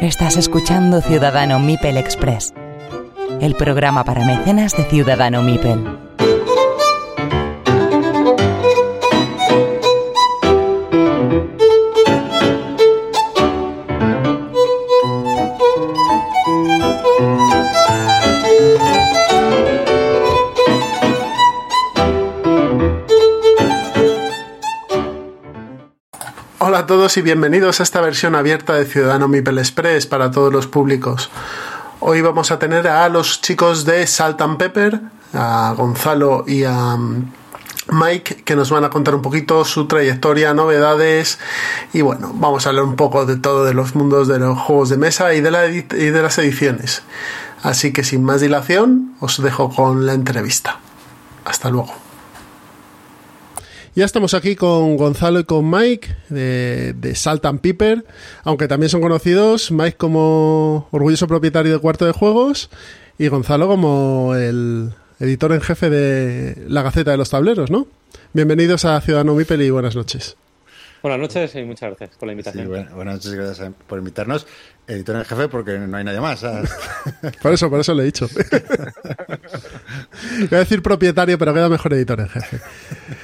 Estás escuchando Ciudadano Mipel Express, el programa para mecenas de Ciudadano Mipel. A todos y bienvenidos a esta versión abierta de Ciudadano Mipel Express para todos los públicos. Hoy vamos a tener a los chicos de Salt and Pepper, a Gonzalo y a mm, Mike, que nos van a contar un poquito su trayectoria, novedades y bueno, vamos a hablar un poco de todo de los mundos de los juegos de mesa y de, la y de las ediciones. Así que sin más dilación, os dejo con la entrevista. Hasta luego. Ya estamos aquí con Gonzalo y con Mike de, de Salt and Piper, aunque también son conocidos Mike como orgulloso propietario de Cuarto de Juegos y Gonzalo como el editor en jefe de la Gaceta de los Tableros, ¿no? Bienvenidos a Ciudadano Mipel y buenas noches. Buenas noches y muchas gracias por la invitación. Sí, buenas, buenas noches, gracias por invitarnos. Editor en jefe porque no hay nadie más. ¿sabes? Por eso, por eso le he dicho. Voy a decir propietario, pero queda mejor editor en jefe.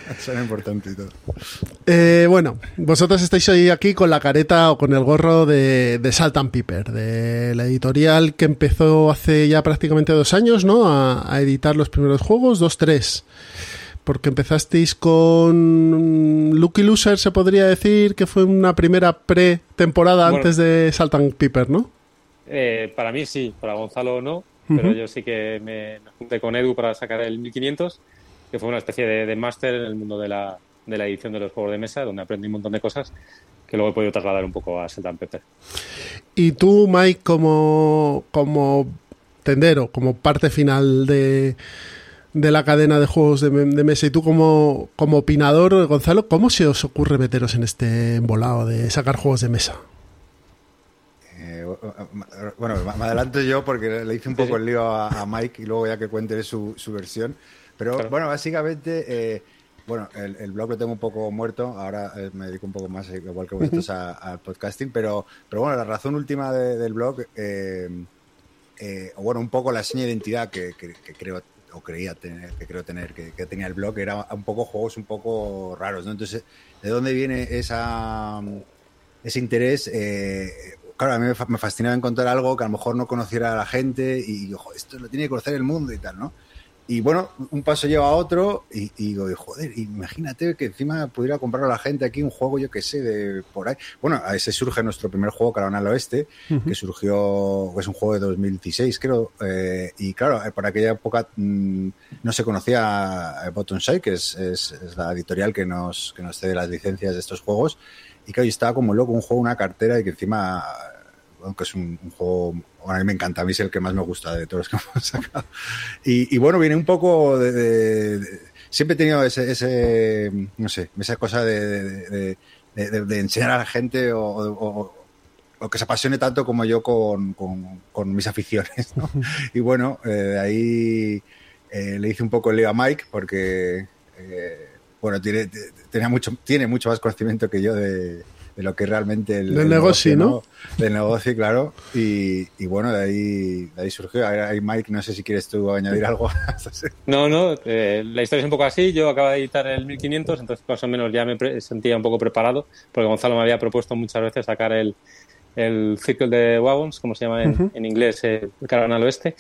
Y todo. Eh, bueno, vosotros estáis hoy aquí con la careta o con el gorro de, de Salt and Piper, de la editorial que empezó hace ya prácticamente dos años, ¿no? A, a editar los primeros juegos, dos, tres. Porque empezasteis con Lucky Loser, se podría decir que fue una primera pre-temporada Bueno. antes de Salt and Piper, ¿no? Eh, para mí sí, para Gonzalo no, pero yo sí que me, me junté con Edu para sacar el 1500, que fue una especie de, de máster en el mundo de la, de la edición de los juegos de mesa, donde aprendí un montón de cosas que luego he podido trasladar un poco a Sultan Pepper. Y tú, Mike, como, como tendero, como parte final de, de la cadena de juegos de, de mesa, y tú como, como opinador, Gonzalo, ¿cómo se os ocurre meteros en este embolado de sacar juegos de mesa? Eh, bueno, me adelanto yo porque le hice un poco el lío a, a Mike y luego ya que cuente su, su versión. Pero Claro. bueno, básicamente, eh, bueno, el, el blog lo tengo un poco muerto. Ahora eh, me dedico un poco más, eh, igual que vosotros, al podcasting. Pero, pero bueno, la razón última de- del blog, eh, eh, o bueno, un poco la seña de identidad que, que- que creo o creía tener, que creo tener, que, que tenía el blog, era un poco juegos un poco raros, ¿no? Entonces, ¿de dónde viene esa, ese interés? Eh, claro, a mí me, fa- me fascinaba encontrar algo que a lo mejor no conociera a la gente y digo, "Jo, esto lo tiene que conocer el mundo y tal, ¿no? Y bueno, un paso lleva a otro y, y digo, joder, imagínate que encima pudiera comprar a la gente aquí un juego, yo que sé, de por ahí. Bueno, a ese surge nuestro primer juego, Caravana al Oeste, que surgió, es un juego de 2016, creo. eh, y claro, eh, por aquella época mm, no se conocía eh, Bottomside, que es, es- es la editorial que nos, que nos cede las licencias de estos juegos. Y claro, yo estaba como loco, un juego, una cartera, y que encima, bueno, que es un, un juego, a mí me encanta, a mí es el que más me gusta de todos los que hemos sacado. Y, y bueno, viene un poco de... de- de- siempre he tenido ese, ese, no sé, esa cosa de, de- enseñar a la gente o, o- o que se apasione tanto como yo con, con- con mis aficiones. ¿no? Y bueno, eh, de ahí eh, le hice un poco el lío a Mike porque, eh, bueno, tiene, tenía mucho, tiene mucho más conocimiento que yo de, de lo que realmente el, Del el negocio, ¿no? Del negocio, claro. Y, y bueno, de ahí, de ahí surgió. Ahí, Mike, no sé si quieres tú añadir algo. No, no, eh, la historia es un poco así. Yo acabo de editar el 1500, entonces más o menos ya me pre- sentía un poco preparado, porque Gonzalo me había propuesto muchas veces sacar el, el Circle de Wagons, como se llama en, en inglés, el Caravana al Oeste.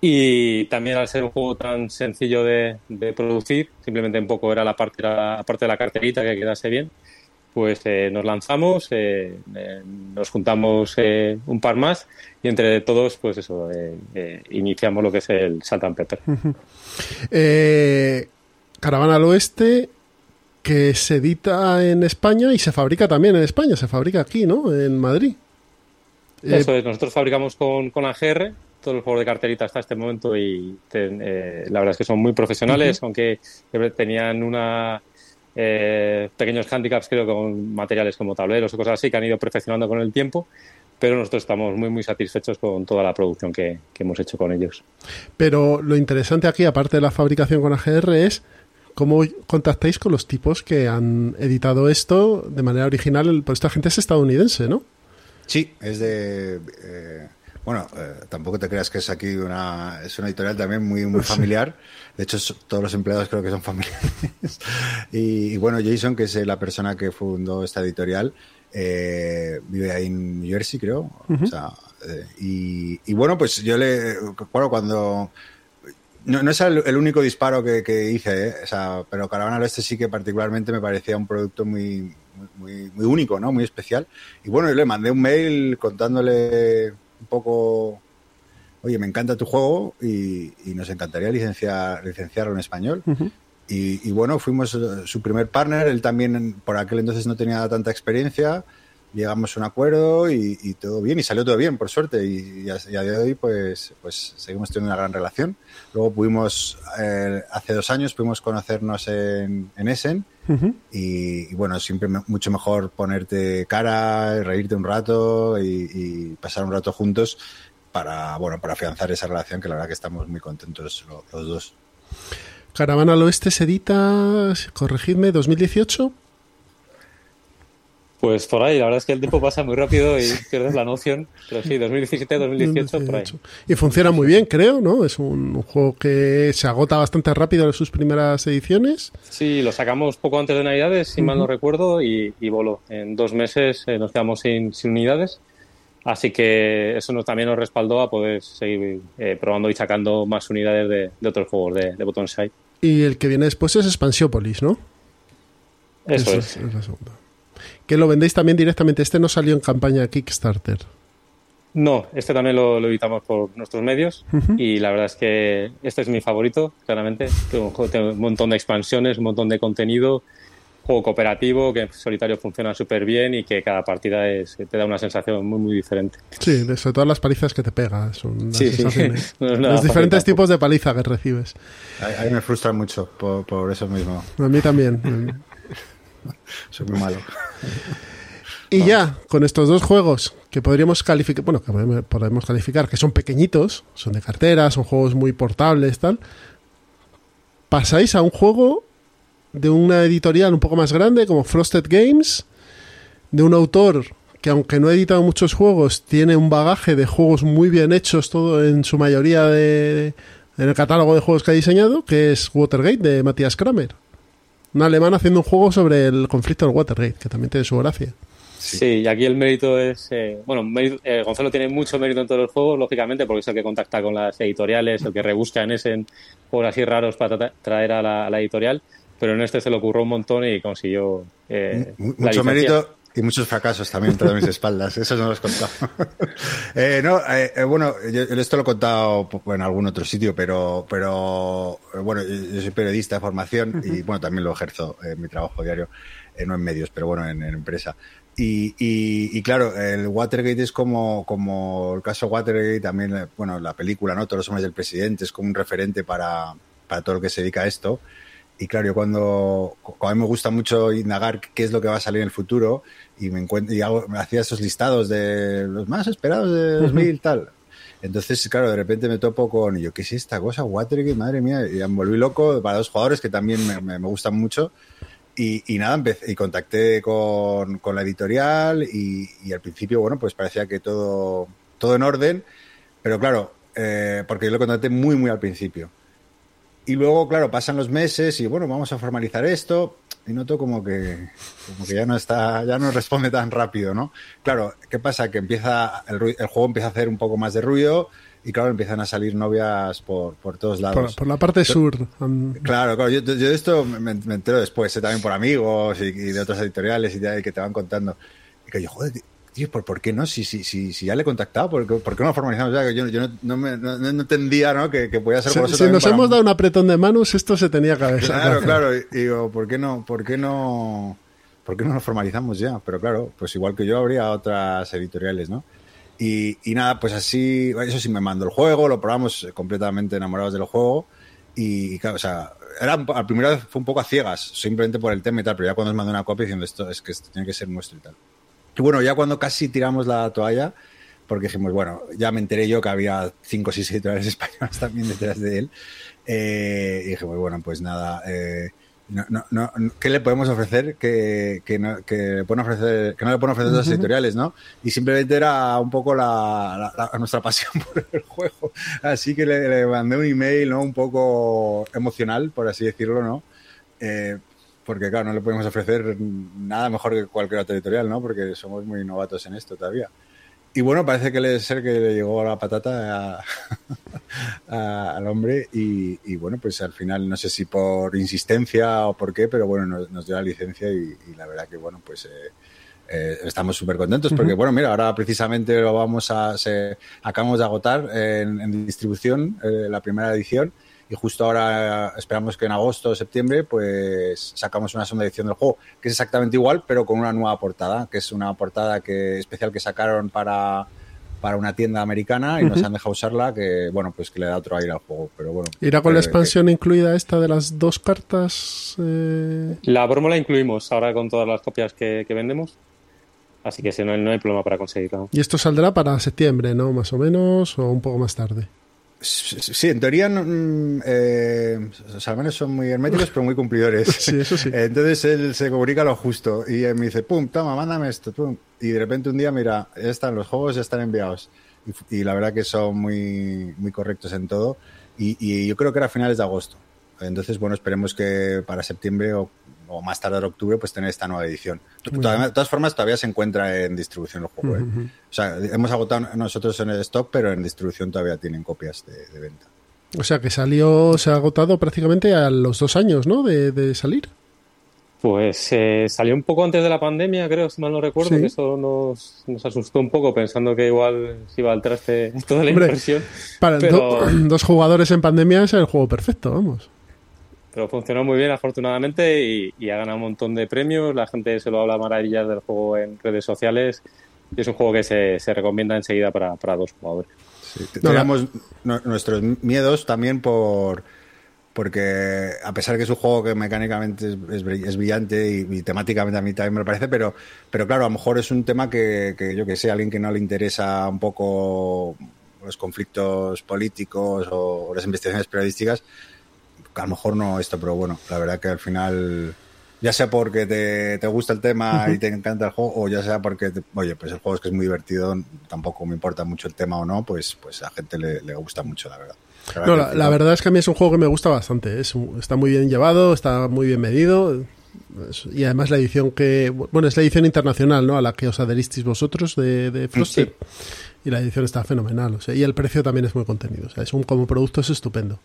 Y también al ser un juego tan sencillo de, de producir, simplemente un poco era la parte, era la parte de la carterita que quedase bien, pues eh, nos lanzamos, eh, eh, nos juntamos un par más y entre todos, pues eso, iniciamos lo que es el Salt and Pepper. Eh, Caravana al Oeste, que se edita en España y se fabrica también en España, se fabrica aquí, ¿no? En Madrid. Eso es, nosotros fabricamos con, con AGR todos los juegos de carterita hasta este momento y ten- la verdad es que son muy profesionales, aunque tenían una eh, pequeños handicaps creo con materiales como tableros o cosas así que han ido perfeccionando con el tiempo, pero nosotros estamos muy, muy satisfechos con toda la producción que, hemos hecho con ellos. Pero lo interesante aquí, aparte de la fabricación con AGR, es cómo contactáis con los tipos que han editado esto de manera original, pues esta gente es estadounidense, ¿no? Sí, es de... Eh, bueno, eh, tampoco te creas que es aquí una... Es una editorial también muy, muy familiar. De hecho, todos los empleados creo que son familiares. y, bueno, Jason, que es la persona que fundó esta editorial, eh, vive ahí en New Jersey, creo. Eh, y, bueno, pues yo le. Bueno, cuando. No, es el, único disparo que, hice, ¿eh? pero Caravana al Este sí que particularmente me parecía un producto muy, muy, muy único, ¿no? Muy especial. Y bueno, yo le mandé un mail contándole un poco oye, me encanta tu juego y, nos encantaría licenciar, licenciarlo en español. Y, bueno, fuimos eh, su primer partner, él también por aquel entonces no tenía tanta experiencia, llegamos a un acuerdo y, todo bien, y salió todo bien, por suerte, y, a, día de hoy pues, pues seguimos teniendo una gran relación. Luego pudimos, eh, hace dos años pudimos conocernos en, en Essen, y, bueno, siempre mucho mejor ponerte cara, reírte un rato y, pasar un rato juntos para, bueno, para afianzar esa relación que la verdad que estamos muy contentos los dos. Caravana al Oeste se edita, corregidme, 2018. Pues por ahí, la verdad es que el tiempo pasa muy rápido y pierdes la noción. Pero sí, 2017, 2018, por ahí. Y funciona muy bien, creo, ¿no? Es un, juego que se agota bastante rápido en sus primeras ediciones. Sí, lo sacamos poco antes de Navidades, si mal no recuerdo, y, y voló. En dos meses eh, nos quedamos sin, unidades. Así que eso nos, también nos respaldó a poder seguir eh, probando y sacando más unidades de, otros juegos de, de Botonside. Y el que viene después es Expansiópolis, ¿no? Eso, es. Que lo vendéis también directamente. Este no salió en campaña Kickstarter. No, este también lo, editamos por nuestros medios y la verdad es que este es mi favorito, claramente. Tengo un montón de expansiones, un montón de contenido, juego cooperativo que en solitario funciona súper bien y que cada partida es, te da una sensación muy, muy diferente. Sí, sobre todas las palizas que te pegas. Son los diferentes tipos de paliza que recibes. A, mí me frustra mucho por, eso mismo. A mí también. Soy muy malo. Y ya, con estos dos juegos que podríamos calificar, bueno, que podemos calificar, que son pequeñitos, son de cartera, son juegos muy portables, tal, pasáis a un juego de una editorial un poco más grande como Frosted Games, de un autor que aunque no ha editado muchos juegos, tiene un bagaje de juegos muy bien hechos, todo en su mayoría de, en el catálogo de juegos que ha diseñado, que es Watergate de Matthias Kramer. Un alemán haciendo un juego sobre el conflicto del Watergate, que también tiene su gracia. Sí, y aquí el mérito es. Eh, bueno, eh, Gonzalo tiene mucho mérito en todos los juegos, lógicamente, porque es el que contacta con las editoriales, el que rebusca en ese en juegos así raros para traer a la editorial pero en este se lo ocurrió un montón y consiguió. Eh, mucho mérito y muchos fracasos también entre mis espaldas, eso no lo he contado. eh, no, eh, eh, bueno, yo, esto lo he contado en algún otro sitio, pero, pero bueno, yo, soy periodista de formación y bueno, también lo ejerzo en mi trabajo diario, no en medios, pero bueno, en, empresa. Y, y, claro, el Watergate es como, como el caso Watergate, también, bueno, la película, ¿no? Todos los hombres del presidente es como un referente para, para todo lo que se dedica a esto. Y claro, yo cuando, a mí me gusta mucho indagar qué es lo que va a salir en el futuro y me y hago, me hacía esos listados de los más esperados de 2000 tal. Entonces, claro, de repente me topo con, yo, ¿qué es esta cosa? Watergate, madre mía, y me volví loco para dos jugadores que también me, me, gustan mucho. Y, y, nada, empecé y contacté con, con la editorial y, y, al principio, bueno, pues parecía que todo, todo en orden, pero claro, eh, porque yo lo contacté muy, muy al principio. Y luego, claro, pasan los meses y bueno, vamos a formalizar esto y noto como que, como que ya no está, ya no responde tan rápido, ¿no? Claro, ¿qué pasa? Que empieza, el, el juego empieza a hacer un poco más de ruido y claro, empiezan a salir novias por, por todos lados. Por, la parte sur. Claro, claro, yo, de esto me, entero después, ¿eh? también por amigos y, de otras editoriales y, que te van contando. Y que yo, joder, tío, ¿por, qué no? Si, si, si, si ya le he contactado, ¿por qué, por qué no lo formalizamos ya? Yo, yo no, no, me, no, no, entendía ¿no? Que, que podía ser por Si, nos hemos dado un apretón de manos, esto se tenía que haber Claro, claro. Y digo, ¿por qué no? ¿Por qué no? ¿Por qué no lo formalizamos ya? Pero claro, pues igual que yo habría otras editoriales, ¿no? Y, y nada, pues así, eso sí me mandó el juego, lo probamos completamente enamorados del juego. Y, claro, o sea, era, a primera vez fue un poco a ciegas, simplemente por el tema y tal, pero ya cuando nos mandó una copia diciendo esto es que esto tiene que ser nuestro y tal. Y bueno, ya cuando casi tiramos la toalla, porque dijimos, bueno, ya me enteré yo que había cinco o seis editoriales españolas también detrás de él. Eh, y dije, bueno, pues nada, eh, no, no, no, ¿qué le podemos ofrecer que, que, no, que, le pueden ofrecer, que no le pueden ofrecer otras editoriales, no? Y simplemente era un poco la, la, nuestra pasión por el juego. Así que le, le, mandé un email, ¿no? Un poco emocional, por así decirlo, ¿no? Eh, porque, claro, no le podemos ofrecer nada mejor que cualquier otra editorial, ¿no? Porque somos muy novatos en esto todavía. Y bueno, parece que le ser que le llegó la patata al hombre y, bueno, pues al final no sé si por insistencia o por qué, pero bueno, nos, dio la licencia y, la verdad que bueno, pues eh, eh, estamos súper contentos porque bueno, mira, ahora precisamente lo vamos a, se, acabamos de agotar en, distribución eh, la primera edición y justo ahora esperamos que en agosto o septiembre pues sacamos una segunda edición del juego que es exactamente igual pero con una nueva portada que es una portada que especial que sacaron para para una tienda americana y nos han dejado usarla que bueno pues que le da otro aire al juego pero bueno. Irá con la expansión incluida esta de las dos cartas eh... la broma la incluimos ahora con todas las copias que, vendemos así que no, no hay problema para conseguirla y esto saldrá para septiembre no más o menos o un poco más tarde Sí, en teoría, mm, eh, los alemanes son muy herméticos, pero muy cumplidores. Sí, eso sí. Entonces él se comunica lo justo y me dice, pum, toma, mándame esto, pum. Y de repente un día, mira, ya están los juegos, ya están enviados. Y, la verdad que son muy, muy correctos en todo. Y, y, yo creo que era a finales de agosto. Entonces, bueno, esperemos que para septiembre o o más tarde en octubre, pues tener esta nueva edición. de todas formas, todavía se encuentra en distribución el juego. ¿eh? O sea, hemos agotado nosotros en el stock, pero en distribución todavía tienen copias de, venta. O sea, que salió, se ha agotado prácticamente a los dos años, ¿no? De, salir. Pues eh, salió un poco antes de la pandemia, creo, si mal no recuerdo, que eso nos, nos, asustó un poco pensando que igual se iba al traste toda la impresión. Para dos jugadores en pandemia es el juego perfecto, vamos pero funcionó muy bien afortunadamente y, ha ganado un montón de premios. La gente se lo habla maravillas del juego en redes sociales y es un juego que se, se recomienda enseguida para, para dos jugadores. Sí, teníamos nuestros miedos también por porque a pesar que es un juego que mecánicamente es, es, brillante y, temáticamente a mí también me parece, pero, pero claro, a lo mejor es un tema que, que yo que sé, a alguien que no le interesa un poco los conflictos políticos o las investigaciones periodísticas, a lo mejor no esto, pero bueno, la verdad que al final, ya sea porque te, gusta el tema y te encanta el juego, o ya sea porque, oye, pues el juego es que es muy divertido, tampoco me importa mucho el tema o no, pues, pues a gente le, gusta mucho, la verdad. La, no, la, verdad es que a mí es un juego que me gusta bastante. Es, está muy bien llevado, está muy bien medido. Y además la edición que... Bueno, es la edición internacional, ¿no? A la que os adheristeis vosotros de, de Frosted. Y la edición está fenomenal. O sea, y el precio también es muy contenido. O sea, es un, como producto es estupendo.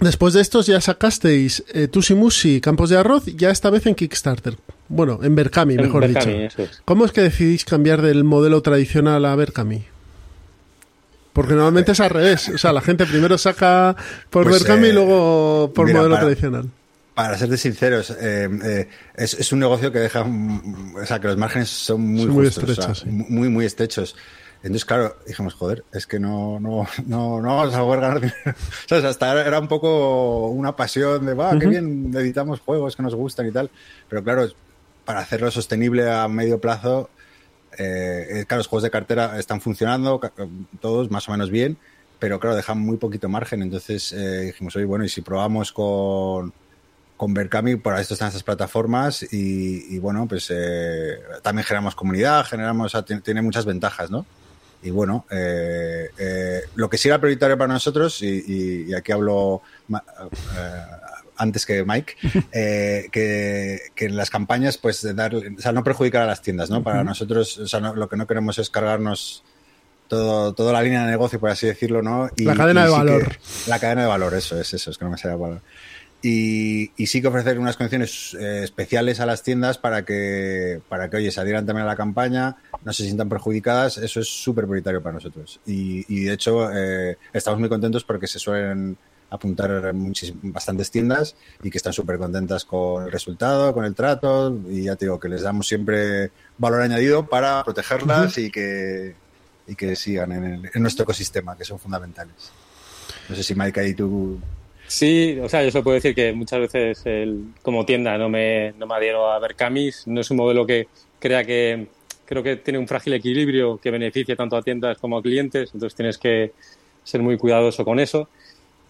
Después de estos ya sacasteis eh, Tusi Campos de Arroz, ya esta vez en Kickstarter. Bueno, en Berkami, mejor dicho. ¿Cómo es que decidís cambiar del modelo tradicional a Berkami? Porque normalmente es al revés. O sea, la gente primero saca por pues, Berkami y eh, luego por modelo tradicional. Para serte sinceros, eh, eh, es, un negocio que deja. O sea, que los márgenes son muy, muy estrechos. muy, muy estrechos. Entonces, claro, dijimos, joder, es que no, no, no, no vamos a poder ganar dinero. ¿Sabes? Hasta era un poco una pasión de, va, qué bien editamos juegos que nos gustan y tal. Pero claro, para hacerlo sostenible a medio plazo, eh, eh claro, los juegos de cartera están funcionando, todos más o menos bien, pero claro, dejan muy poquito margen. Entonces eh, dijimos, oye, bueno, y si probamos con, con Berkami, por esto están estas plataformas y, bueno, pues eh, también generamos comunidad, generamos, tiene muchas ventajas, ¿no? Y bueno, eh, eh, lo que sí era prioritario para nosotros, y, aquí hablo eh, antes que Mike, que, en las campañas, pues de dar, o sea, no perjudicar a las tiendas, ¿no? Para nosotros, o sea, lo que no queremos es cargarnos todo, toda la línea de negocio, por así decirlo, ¿no? Y, la cadena de valor. la cadena de valor, eso es, eso es que no me sale valor. Y, sí que ofrecer unas condiciones eh, especiales a las tiendas para que, para que, oye, se adhieran también a la campaña, no se sientan perjudicadas, eso es súper prioritario para nosotros. Y, de hecho, eh, estamos muy contentos porque se suelen apuntar bastantes tiendas y que están súper contentas con el resultado, con el trato, y ya te digo que les damos siempre valor añadido para protegerlas y, que, y que sigan en, en, nuestro ecosistema, que son fundamentales. No sé si Mike ahí tú Sí, o sea, yo solo puedo decir que muchas veces el, como tienda no me, no me adhiero a ver camis, no es un modelo que crea que, creo que tiene un frágil equilibrio que beneficia tanto a tiendas como a clientes, entonces tienes que ser muy cuidadoso con eso.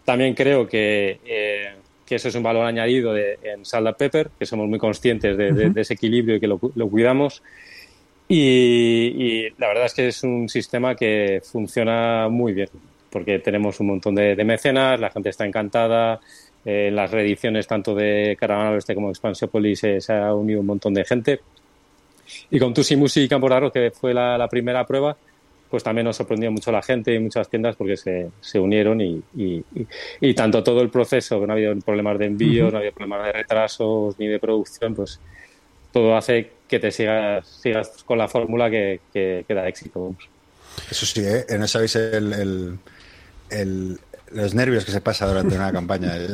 También creo que, eh, que eso es un valor añadido de, en Salda Pepper, que somos muy conscientes de, ese equilibrio y que lo, cuidamos. Y, la verdad es que es un sistema que funciona muy bien, porque tenemos un montón de, mecenas, la gente está encantada, eh, en las reediciones tanto de Caravana Oeste como de Expansiopolis eh, se ha unido un montón de gente. Y con Tusi Music y Campo Raro, que fue la, primera prueba, pues también nos sorprendió mucho la gente y muchas tiendas porque se, se unieron y, y, tanto todo el proceso, que no ha habido problemas de envío, no ha habido problemas de retrasos ni de producción, pues todo hace que te sigas, sigas con la fórmula que, que, da éxito. Eso sí, ¿eh? no sabéis el, el los nervios que se pasa durante una campaña. hay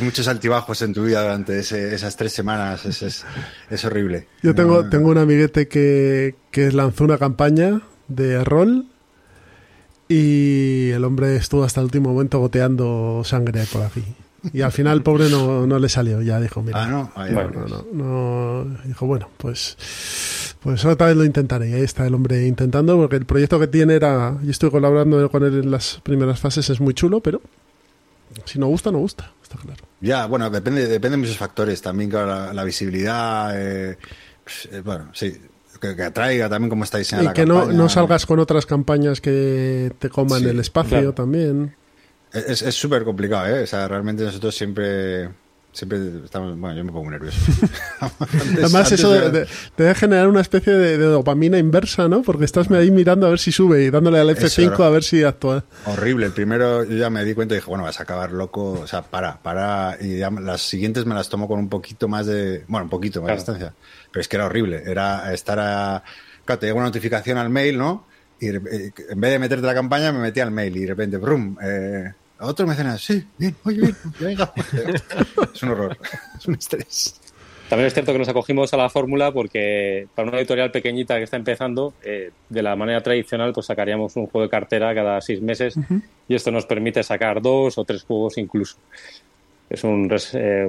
muchos altibajos en tu vida durante esas tres semanas. Es, es, horrible. Yo tengo, tengo un amiguete que, que lanzó una campaña de rol y el hombre estuvo hasta el último momento goteando sangre por aquí. Y al final el pobre no, no le salió, ya dijo, mira. Ah, no, no, no, no, Dijo, bueno, pues pues otra vez lo intentaré. Y ahí está el hombre intentando, porque el proyecto que tiene era. Yo estoy colaborando con él en las primeras fases, es muy chulo, pero si no gusta, no gusta, está claro. Ya, bueno, depende, depende de muchos factores. También, claro, la, visibilidad. Eh, eh, bueno, sí. Que, atraiga también como está diseñada y que No, salgas con otras campañas que te coman el espacio también. Es súper complicado, ¿eh? O sea, realmente nosotros siempre Siempre estamos. Bueno, yo me pongo nervioso. Además, eso de, debe generar una especie de, dopamina inversa, ¿no? Porque estás ahí mirando a ver si sube y dándole al F5 a ver si actúa. Horrible. El primero yo ya me di cuenta y dije, bueno, vas a acabar loco. O sea, para, para. Y ya las siguientes me las tomo con un poquito más de. Bueno, un poquito más de distancia. Pero es que era horrible. Era estar a. Claro, te llega una notificación al mail, ¿no? Y en vez de meterte la campaña, me metí al mail y de repente, brum, eh, otro mecenas, sí, bien, oye, bien, venga. es un horror, es un estrés. También es cierto que nos acogimos a la fórmula porque para una editorial pequeñita que está empezando, eh, de la manera tradicional, pues sacaríamos un juego de cartera cada seis meses y esto nos permite sacar dos o tres juegos incluso. Es un, eh,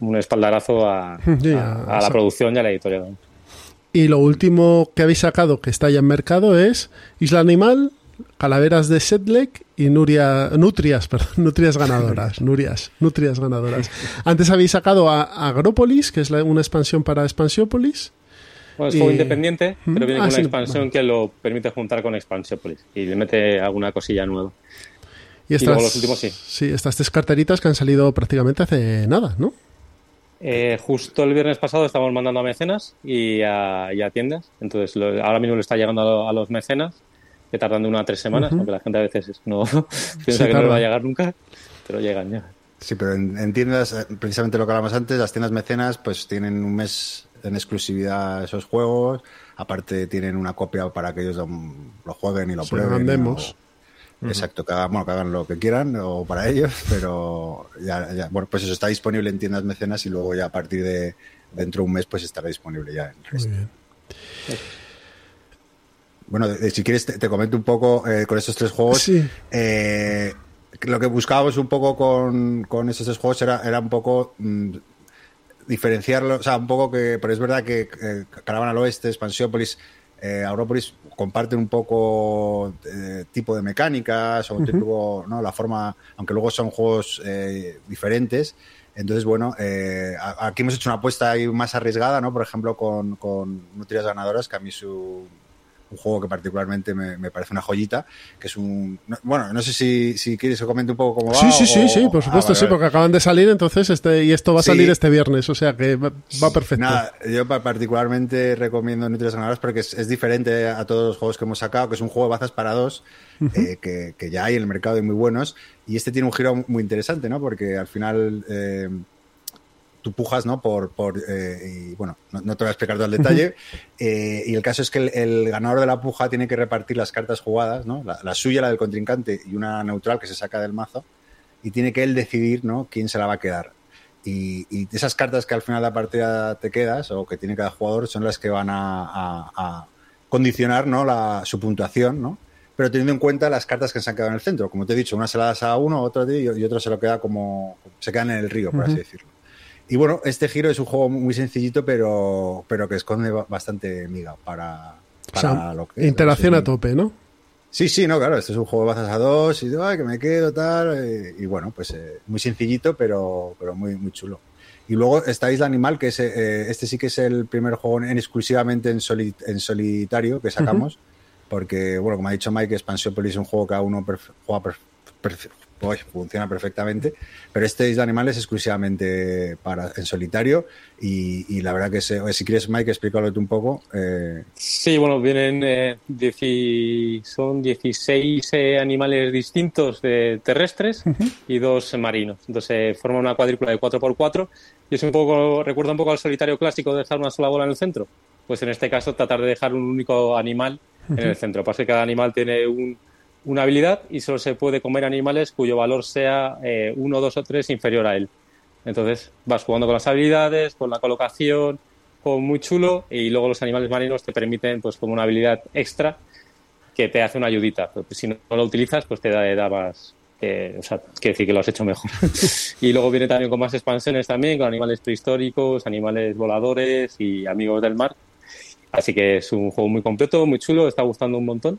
un espaldarazo a, la producción y a la editorial. Y lo último que habéis sacado que está ya en mercado es Isla Animal, Calaveras de Sedlec y Nuria, Nutrias, perdón, Nutrias ganadoras. Nurias, Nutrias ganadoras. Antes habéis sacado a, Agrópolis, que es una expansión para Expansiópolis. Bueno, es juego independiente, pero viene ah, con una expansión que lo permite juntar con Expansiópolis y le mete alguna cosilla nueva. Y, estas, los últimos sí. Sí, estas tres carteritas que han salido prácticamente hace nada, ¿no? Eh, justo el viernes pasado estamos mandando a mecenas y a, tiendas. Entonces, ahora mismo le está llegando a los mecenas que tardan de una a tres semanas, aunque la gente a veces no piensa que no va a llegar nunca, pero llegan ya. Sí, pero en, tiendas, eh, precisamente lo que hablamos antes, las tiendas mecenas pues tienen un mes en exclusividad esos juegos, aparte tienen una copia para que ellos lo jueguen y lo prueben. Exacto, que hagan, bueno, que hagan lo que quieran o para ellos, pero ya, bueno, pues eso está disponible en tiendas mecenas y luego ya a partir de dentro de un mes pues estará disponible ya en resto. Bueno, si quieres te, comento un poco eh, con estos tres juegos. Eh, lo que buscábamos un poco con, con estos tres juegos era, era un poco mm, diferenciarlo, o sea, un poco que, pero es verdad que eh, Caravana al Oeste, Expansiópolis, eh, Aurópolis comparten un poco tipo de mecánicas o tipo, ¿no? la forma, aunque luego son juegos diferentes. Entonces, bueno, aquí hemos hecho una apuesta ahí más arriesgada, ¿no? Por ejemplo, con, con Nutrias Ganadoras, que a mí su, un juego que particularmente me, parece una joyita, que es un... bueno, no sé si, si quieres que comente un poco cómo va. Sí, sí, sí, sí, por supuesto, ah, sí, porque acaban de salir, entonces, este y esto va a salir este viernes, o sea que va, perfecto. Nada, yo particularmente recomiendo Nutrias Ganadoras porque es, diferente a todos los juegos que hemos sacado, que es un juego de bazas para dos, eh, que, que, ya hay en el mercado y muy buenos, y este tiene un giro muy interesante, ¿no? Porque al final... Eh, tú pujas, ¿no? Por, por eh, y bueno, no, te voy a explicar todo el detalle. Eh, y el caso es que el, ganador de la puja tiene que repartir las cartas jugadas, ¿no? La, suya, la del contrincante y una neutral que se saca del mazo. Y tiene que él decidir, ¿no? Quién se la va a quedar. Y, esas cartas que al final de la partida te quedas o que tiene cada jugador son las que van a, condicionar, ¿no? La, su puntuación, ¿no? Pero teniendo en cuenta las cartas que se han quedado en el centro. Como te he dicho, una se la das a uno, otro y otro se lo queda como. se quedan en el río, por así decirlo. Y bueno, este giro es un juego muy sencillito, pero, pero que esconde bastante miga para, lo que Interacción a tope, ¿no? Sí, sí, no, claro, este es un juego de bazas a dos y ay, que me quedo, tal. Eh, y, bueno, pues eh, muy sencillito, pero, pero muy, muy chulo. Y luego está Isla Animal, que es, eh, este sí que es el primer juego en, exclusivamente en, en solitario que sacamos. Porque, bueno, como ha dicho Mike, Expansiopolis es un juego que a uno juega funciona perfectamente, pero este Isla Animal es exclusivamente para, en solitario y, la verdad que si quieres Mike explícalo tú un poco. Eh. Sí, bueno, vienen eh, son 16 eh, animales distintos de terrestres y dos marinos, entonces forma una cuadrícula de 4x4 y es un poco, recuerda un poco al solitario clásico de dejar una sola bola en el centro, pues en este caso tratar de dejar un único animal en el centro, pasa que cada animal tiene un una habilidad y solo se puede comer animales cuyo valor sea eh, uno, dos o tres inferior a él. Entonces vas jugando con las habilidades, con la colocación, con muy chulo y luego los animales marinos te permiten pues como una habilidad extra que te hace una ayudita. Pero si no lo utilizas pues te da, más, o sea, quiere decir que lo has hecho mejor. y luego viene también con más expansiones también, con animales prehistóricos, animales voladores y amigos del mar. Así que es un juego muy completo, muy chulo, está gustando un montón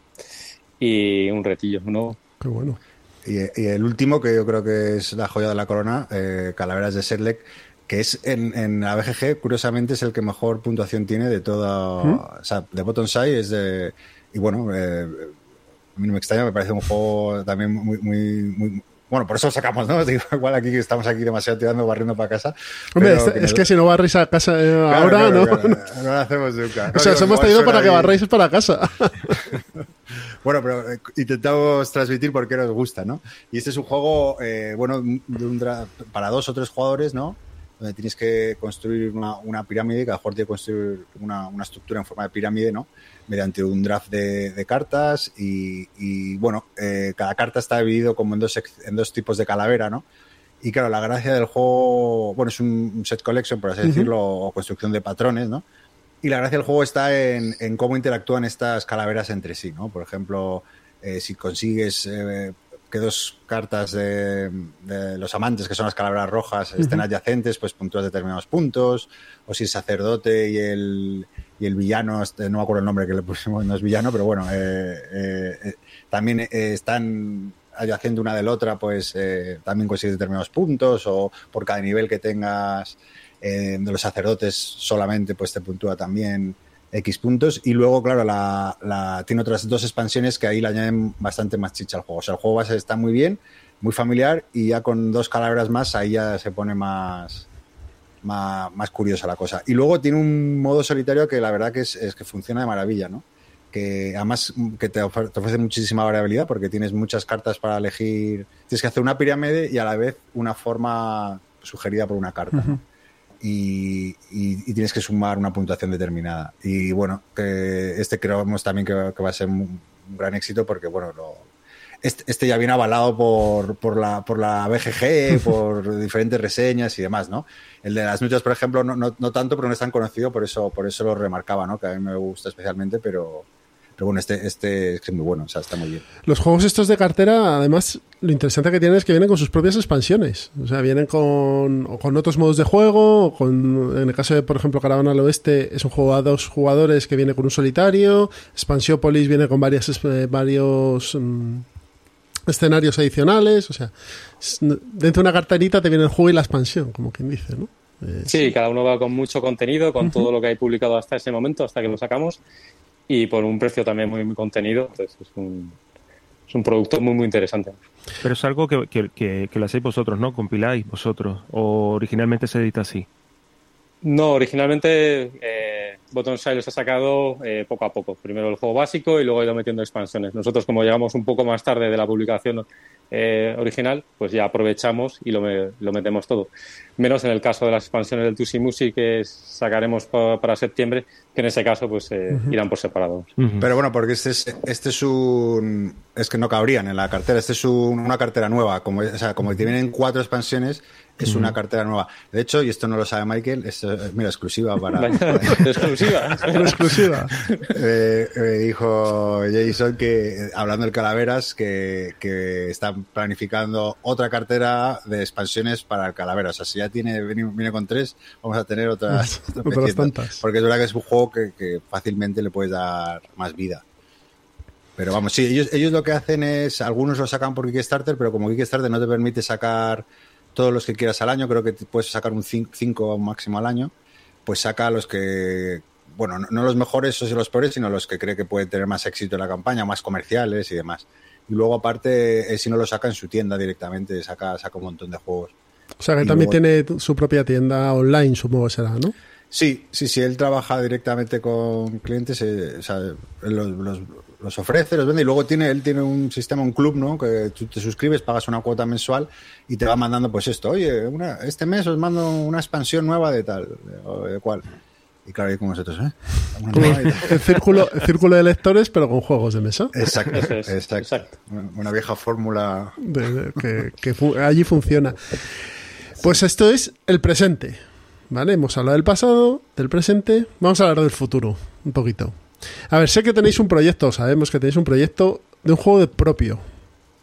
y un retillo ¿no? Qué bueno. Y, el último, que yo creo que es la joya de la corona, eh, Calaveras de Sedlec, que es en, en la BGG, curiosamente, es el que mejor puntuación tiene de toda. ¿Mm? O sea, de Bottom Side es de. Y bueno, eh, a mí no me extraña, me parece un juego también muy, muy, muy, bueno, por eso lo sacamos, ¿no? igual aquí que estamos aquí demasiado tirando, barriendo para casa. Hombre, es, que si no barréis a casa eh, ahora, ¿no? no lo hacemos nunca. o sea, os hemos traído para que barréis para casa. bueno, pero eh, intentamos transmitir por qué nos gusta, ¿no? Y este es un juego, eh, bueno, de un para dos o tres jugadores, ¿no? Donde tienes que construir una, una pirámide, cada jugador tiene que construir una, una estructura en forma de pirámide, ¿no? mediante un draft de, cartas y, bueno, eh, cada carta está dividido como en dos, en dos tipos de calavera, ¿no? Y claro, la gracia del juego, bueno, es un set collection, por así decirlo, o construcción de patrones, ¿no? Y la gracia del juego está en, cómo interactúan estas calaveras entre sí, ¿no? Por ejemplo, eh, si consigues eh, que dos cartas de, los amantes, que son las calaveras rojas, estén adyacentes, pues puntúas determinados puntos, o si el sacerdote y el, y el villano, este, no me acuerdo el nombre que le pusimos, no es villano, pero bueno, eh, eh, también están haciendo una del otra, pues también consigues determinados puntos o por cada nivel que tengas de los sacerdotes solamente, pues te puntúa también X puntos. Y luego, claro, la, tiene otras dos expansiones que ahí le añaden bastante más chicha al juego. O sea, el juego base está muy bien, muy familiar y ya con dos calaveras más ahí ya se pone más, más, curiosa la cosa. Y luego tiene un modo solitario que la verdad que es, que funciona de maravilla, ¿no? Que además que te ofrece, muchísima variabilidad porque tienes muchas cartas para elegir. Tienes que hacer una pirámide y a la vez una forma sugerida por una carta. Y, tienes que sumar una puntuación determinada. Y bueno, que este creemos también que, va a ser un, gran éxito porque, bueno, lo, este, este, ya viene avalado por, por, la, por la BGG, por diferentes reseñas y demás, ¿no? El de las nutrias, por ejemplo, no, no, no, tanto, pero no es tan conocido, por eso, por eso lo remarcaba, ¿no? Que a mí me gusta especialmente, pero, pero bueno, este, este es muy bueno, o sea, está muy bien. Los juegos estos de cartera, además, lo interesante que tienen es que vienen con sus propias expansiones. O sea, vienen con, con otros modos de juego, con, en el caso de, por ejemplo, Caravana al Oeste, es un juego a dos jugadores que viene con un solitario, Expansiópolis viene con varias, eh, varios... Mm, escenarios adicionales, o sea, dentro de una carterita te viene el juego y la expansión, como quien dice, ¿no? sí, cada uno va con mucho contenido, con todo lo que hay publicado hasta ese momento, hasta que lo sacamos, y por un precio también muy, muy contenido, entonces es un, es un producto muy, muy interesante. Pero es algo que, que, que, lo hacéis vosotros, ¿no? Compiláis vosotros, o originalmente se edita así. No, originalmente eh, Botonside los ha sacado eh, poco a poco. Primero el juego básico y luego ha ido metiendo expansiones. Nosotros, como llegamos un poco más tarde de la publicación eh, original, pues ya aprovechamos y lo, lo, metemos todo. Menos en el caso de las expansiones del Tusi Music que sacaremos para septiembre, que en ese caso pues eh, irán por separado. Pero bueno, porque este es, este es un... Es que no cabrían en la cartera. Este es una cartera nueva. Como, o sea, como tienen cuatro expansiones, es una cartera nueva. De hecho, y esto no lo sabe Michael, es, eh, mira, exclusiva para... exclusiva. exclusiva. Eh, me dijo Jason que, hablando del Calaveras, que, que están planificando otra cartera de expansiones para el Calaveras. O sea, si ya tiene, viene, con tres, vamos a tener otras, otras tantas. Porque es verdad que es un juego que, que fácilmente le puedes dar más vida. Pero vamos, sí, ellos, ellos lo que hacen es, algunos lo sacan por Kickstarter, pero como Kickstarter no te permite sacar todos los que quieras al año, creo que puedes sacar un 5 máximo al año, pues saca los que, bueno, no, los mejores o los peores, sino los que cree que pueden tener más éxito en la campaña, más comerciales y demás. Y luego aparte, eh, si no lo saca en su tienda directamente, saca, saca un montón de juegos. O sea que también tiene su propia tienda online, supongo será, ¿no? Sí, sí, sí, él trabaja directamente con clientes, eh, o sea, los, los ofrece, los vende y luego tiene, él tiene un sistema, un club, ¿no? Que tú te suscribes, pagas una cuota mensual y te va mandando pues esto, oye, una, este mes os mando una expansión nueva de tal, de, de cuál. Y claro, ahí con vosotros, ¿eh? el, círculo, el círculo de lectores, pero con juegos de mesa. Exacto, exacto. Una vieja fórmula. que, que allí funciona. Pues esto es el presente. ¿Vale? Hemos hablado del pasado, del presente. Vamos a hablar del futuro, un poquito. A ver, sé que tenéis un proyecto, sabemos que tenéis un proyecto de un juego de propio,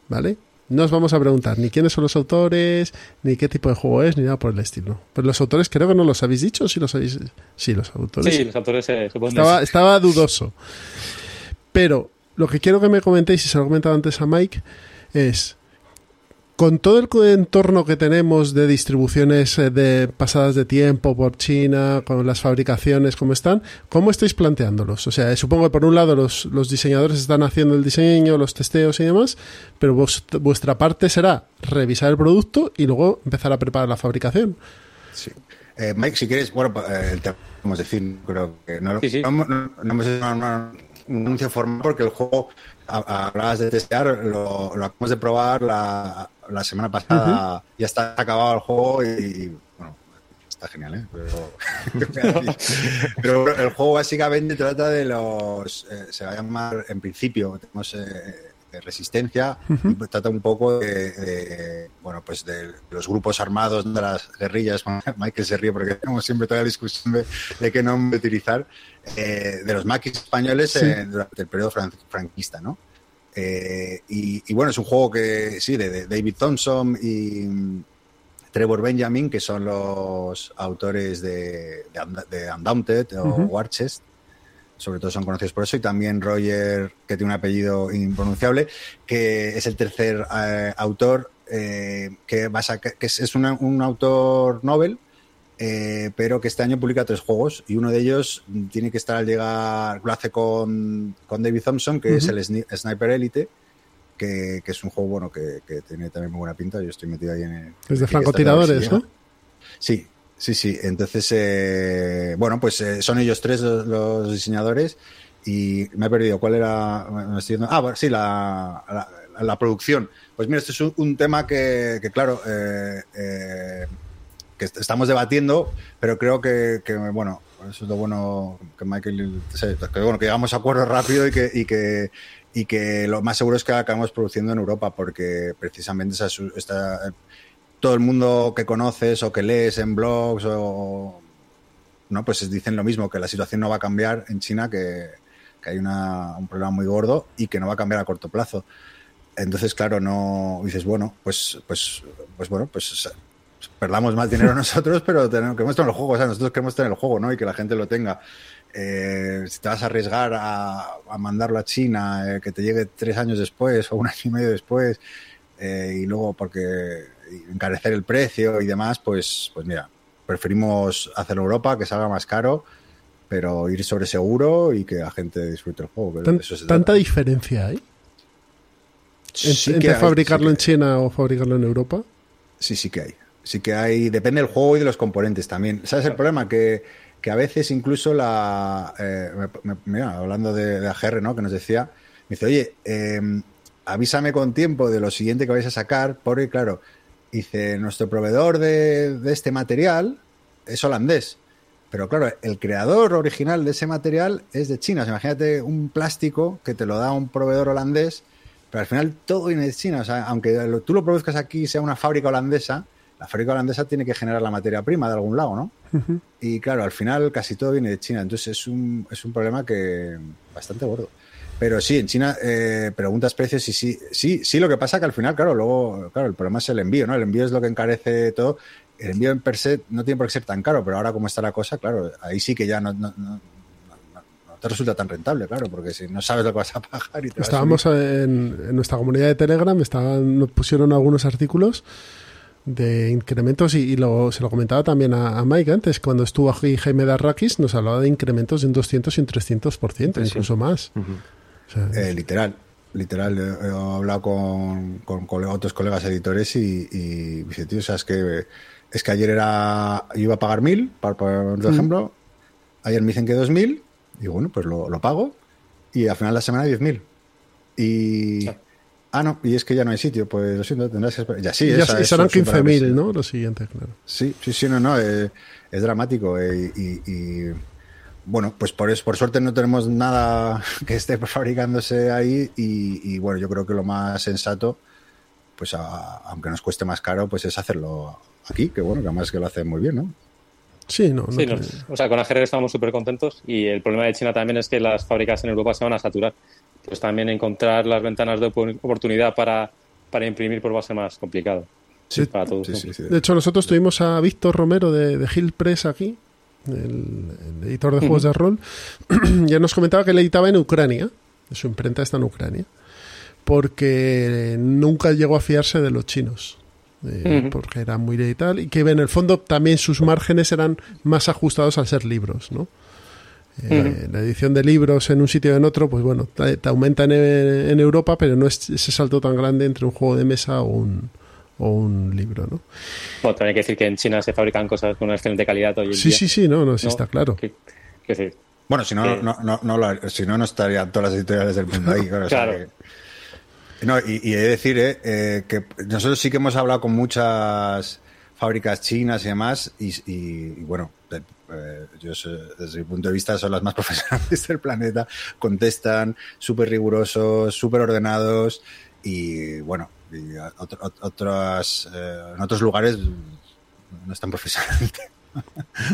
¿vale? No os vamos a preguntar ni quiénes son los autores, ni qué tipo de juego es, ni nada por el estilo. Pero los autores creo que no los habéis dicho, si los habéis... Sí, los autores. Sí, los autores se estaba, estaba dudoso. Pero lo que quiero que me comentéis, y se lo he comentado antes a Mike, es con todo el entorno que tenemos de distribuciones eh, de pasadas de tiempo por China, con las fabricaciones como están, ¿cómo estáis planteándolos? O sea, eh, supongo que por un lado los, diseñadores están haciendo el diseño, los testeos y demás, pero vuestra parte será revisar el producto y luego empezar a preparar la fabricación. Sí. Eh, Mike, si quieres, bueno, te podemos decir, creo que no, sí, no, no, hemos hecho un anuncio formal porque el juego, hablabas de testear, lo, lo acabamos de probar la, la semana pasada ya está acabado el juego y, bueno, está genial, ¿eh? Pero, el juego básicamente trata de los, eh, se va a llamar, en principio, tenemos eh, resistencia, trata un poco de, bueno, pues de los grupos armados de las guerrillas. Michael se ríe porque tenemos siempre toda la discusión de, qué nombre utilizar, de los maquis españoles durante el periodo franquista, ¿no? Eh, y, bueno, es un juego que sí, de, David Thompson y Trevor Benjamin, que son los autores de, de, Undaunted o Warchest. Sobre todo son conocidos por eso. Y también Roger, que tiene un apellido impronunciable, que es el tercer eh, autor, eh, que, que es, un autor novel eh, pero que este año publica tres juegos y uno de ellos tiene que estar al llegar, lo hace con, con David Thompson, que es el Sniper Elite, que, que, es un juego bueno que, que, tiene también muy buena pinta. Yo estoy metido ahí en el. Es de francotiradores, ¿no? Sí, sí, sí. Entonces, eh, bueno, pues eh, son ellos tres los, diseñadores y me he perdido. ¿Cuál era? ah, bueno, sí, la, la, producción. Pues mira, este es un, tema que, que claro, eh, que estamos debatiendo, pero creo que, bueno, eso es lo bueno que Michael, que, bueno, que llegamos a acuerdo rápido y que, y que, y que lo más seguro es que acabemos produciendo en Europa, porque precisamente está, todo el mundo que conoces o que lees en blogs o no, pues dicen lo mismo, que la situación no va a cambiar en China, que, que hay una, un problema muy gordo y que no va a cambiar a corto plazo. Entonces, claro, no dices, bueno, pues, pues, pues bueno, pues perdamos más dinero nosotros, pero tenemos, queremos tener el juego, o sea, nosotros queremos tener el juego, ¿no? Y que la gente lo tenga. Eh, si te vas a arriesgar a, mandarlo a China, eh, que te llegue tres años después o un año y medio después, eh, y luego porque encarecer el precio y demás, pues, pues mira, preferimos hacerlo en Europa, que salga más caro, pero ir sobre seguro y que la gente disfrute el juego. ¿Tanta diferencia hay? ¿Entre fabricarlo en China o fabricarlo en Europa? Sí, sí que hay sí que hay, depende del juego y de los componentes también. ¿Sabes el problema? Que, que a veces incluso la, eh, mira, hablando de, de AGR, ¿no? Que nos decía, me dice, oye, em, avísame con tiempo de lo siguiente que vais a sacar, porque claro, dice, nuestro proveedor de, de este material es holandés. Pero claro, el creador original de ese material es de China. O sea, imagínate un plástico que te lo da un proveedor holandés, pero al final todo viene de China. O sea, aunque tú lo produzcas aquí y sea una fábrica holandesa, la fábrica holandesa tiene que generar la materia prima de algún lado, ¿no? Y claro, al final casi todo viene de China. Entonces es un, es un problema que bastante gordo. Pero sí, en China eh, preguntas precios y sí, sí, sí, lo que pasa que al final, claro, luego, claro, el problema es el envío, ¿no? El envío es lo que encarece todo. El envío en per se no tiene por qué ser tan caro, pero ahora como está la cosa, claro, ahí sí que ya no, no, no- te resulta tan rentable, claro, porque si no sabes lo que vas a pagar y te vas a Estábamos en, en nuestra comunidad de Telegram, estaban, nos pusieron algunos artículos de incrementos y, y lo, se lo comentaba también a, a Mike antes, cuando estuvo aquí Jaime Darrakis, nos hablaba de incrementos de un 200 y un 300%, Sí. incluso más. Ujú. O sea, Eh, literal, literal. He, he hablado con, con otros colegas editores y, y dice, tío, o sea, es que, es que ayer era, yo iba a pagar mil, para poner un ejemplo, ayer me dicen que dos mil, y bueno, pues lo, lo pago, y al final de la semana diez mil. Y... Ah, no, y es que ya no hay sitio, pues lo siento, tendrás que esperar. Ya sí, y ya- esa y es serán súper 15.000, agresivo. ¿no? Lo siguiente, claro. Sí, sí, sí, no, no, eh, es dramático. eh, y, y, bueno, pues por, es- por suerte no tenemos nada que esté fabricándose ahí y, y, bueno, yo creo que lo más sensato, pues a- aunque nos cueste más caro, pues es hacerlo aquí, que bueno, que además que lo hacen muy bien, ¿no? Sí, no, no Sí, nos- o sea, con AGR estamos súper contentos y el problema de China también es que las fábricas en Europa se van a saturar. Pues también encontrar las ventanas de opor- oportunidad para, para imprimir pues va a ser más complicado. Sí, para todos. Sí, ¿no? sí, sí. De hecho, nosotros tuvimos a Víctor Romero de, de Hill Press aquí, el, el editor de juegos de rol, y él nos comentaba que él editaba en Ucrania, su imprenta está en Ucrania, porque nunca llegó a fiarse de los chinos. eh, porque era muy y tal, y que en el fondo también sus márgenes eran más ajustados al ser libros, ¿no? Eh, La edición de libros en un sitio y en otro, pues bueno, te, te aumenta en, en Europa, pero no es ese salto tan grande entre un juego de mesa o un, o un libro, ¿no? Bueno, también hay que decir que en China se fabrican cosas con una excelente calidad hoy en Sí, día. sí, sí, no, no, sí ¿no? está claro. Que- que decir, Bueno, si no, no, no, no lo- si no, no estarían todas las editoriales del mundo ahí. Claro, o sea Claro. que- no, y, y he de decir eh, eh, que nosotros sí que hemos hablado con muchas fábricas chinas y demás, y, y- y bueno, de- eh, yo desde mi punto de vista son las más profesionales del planeta, contestan súper rigurosos, súper ordenados, y bueno, y otro- ot- otras, eh, en otros lugares no es tan profesional.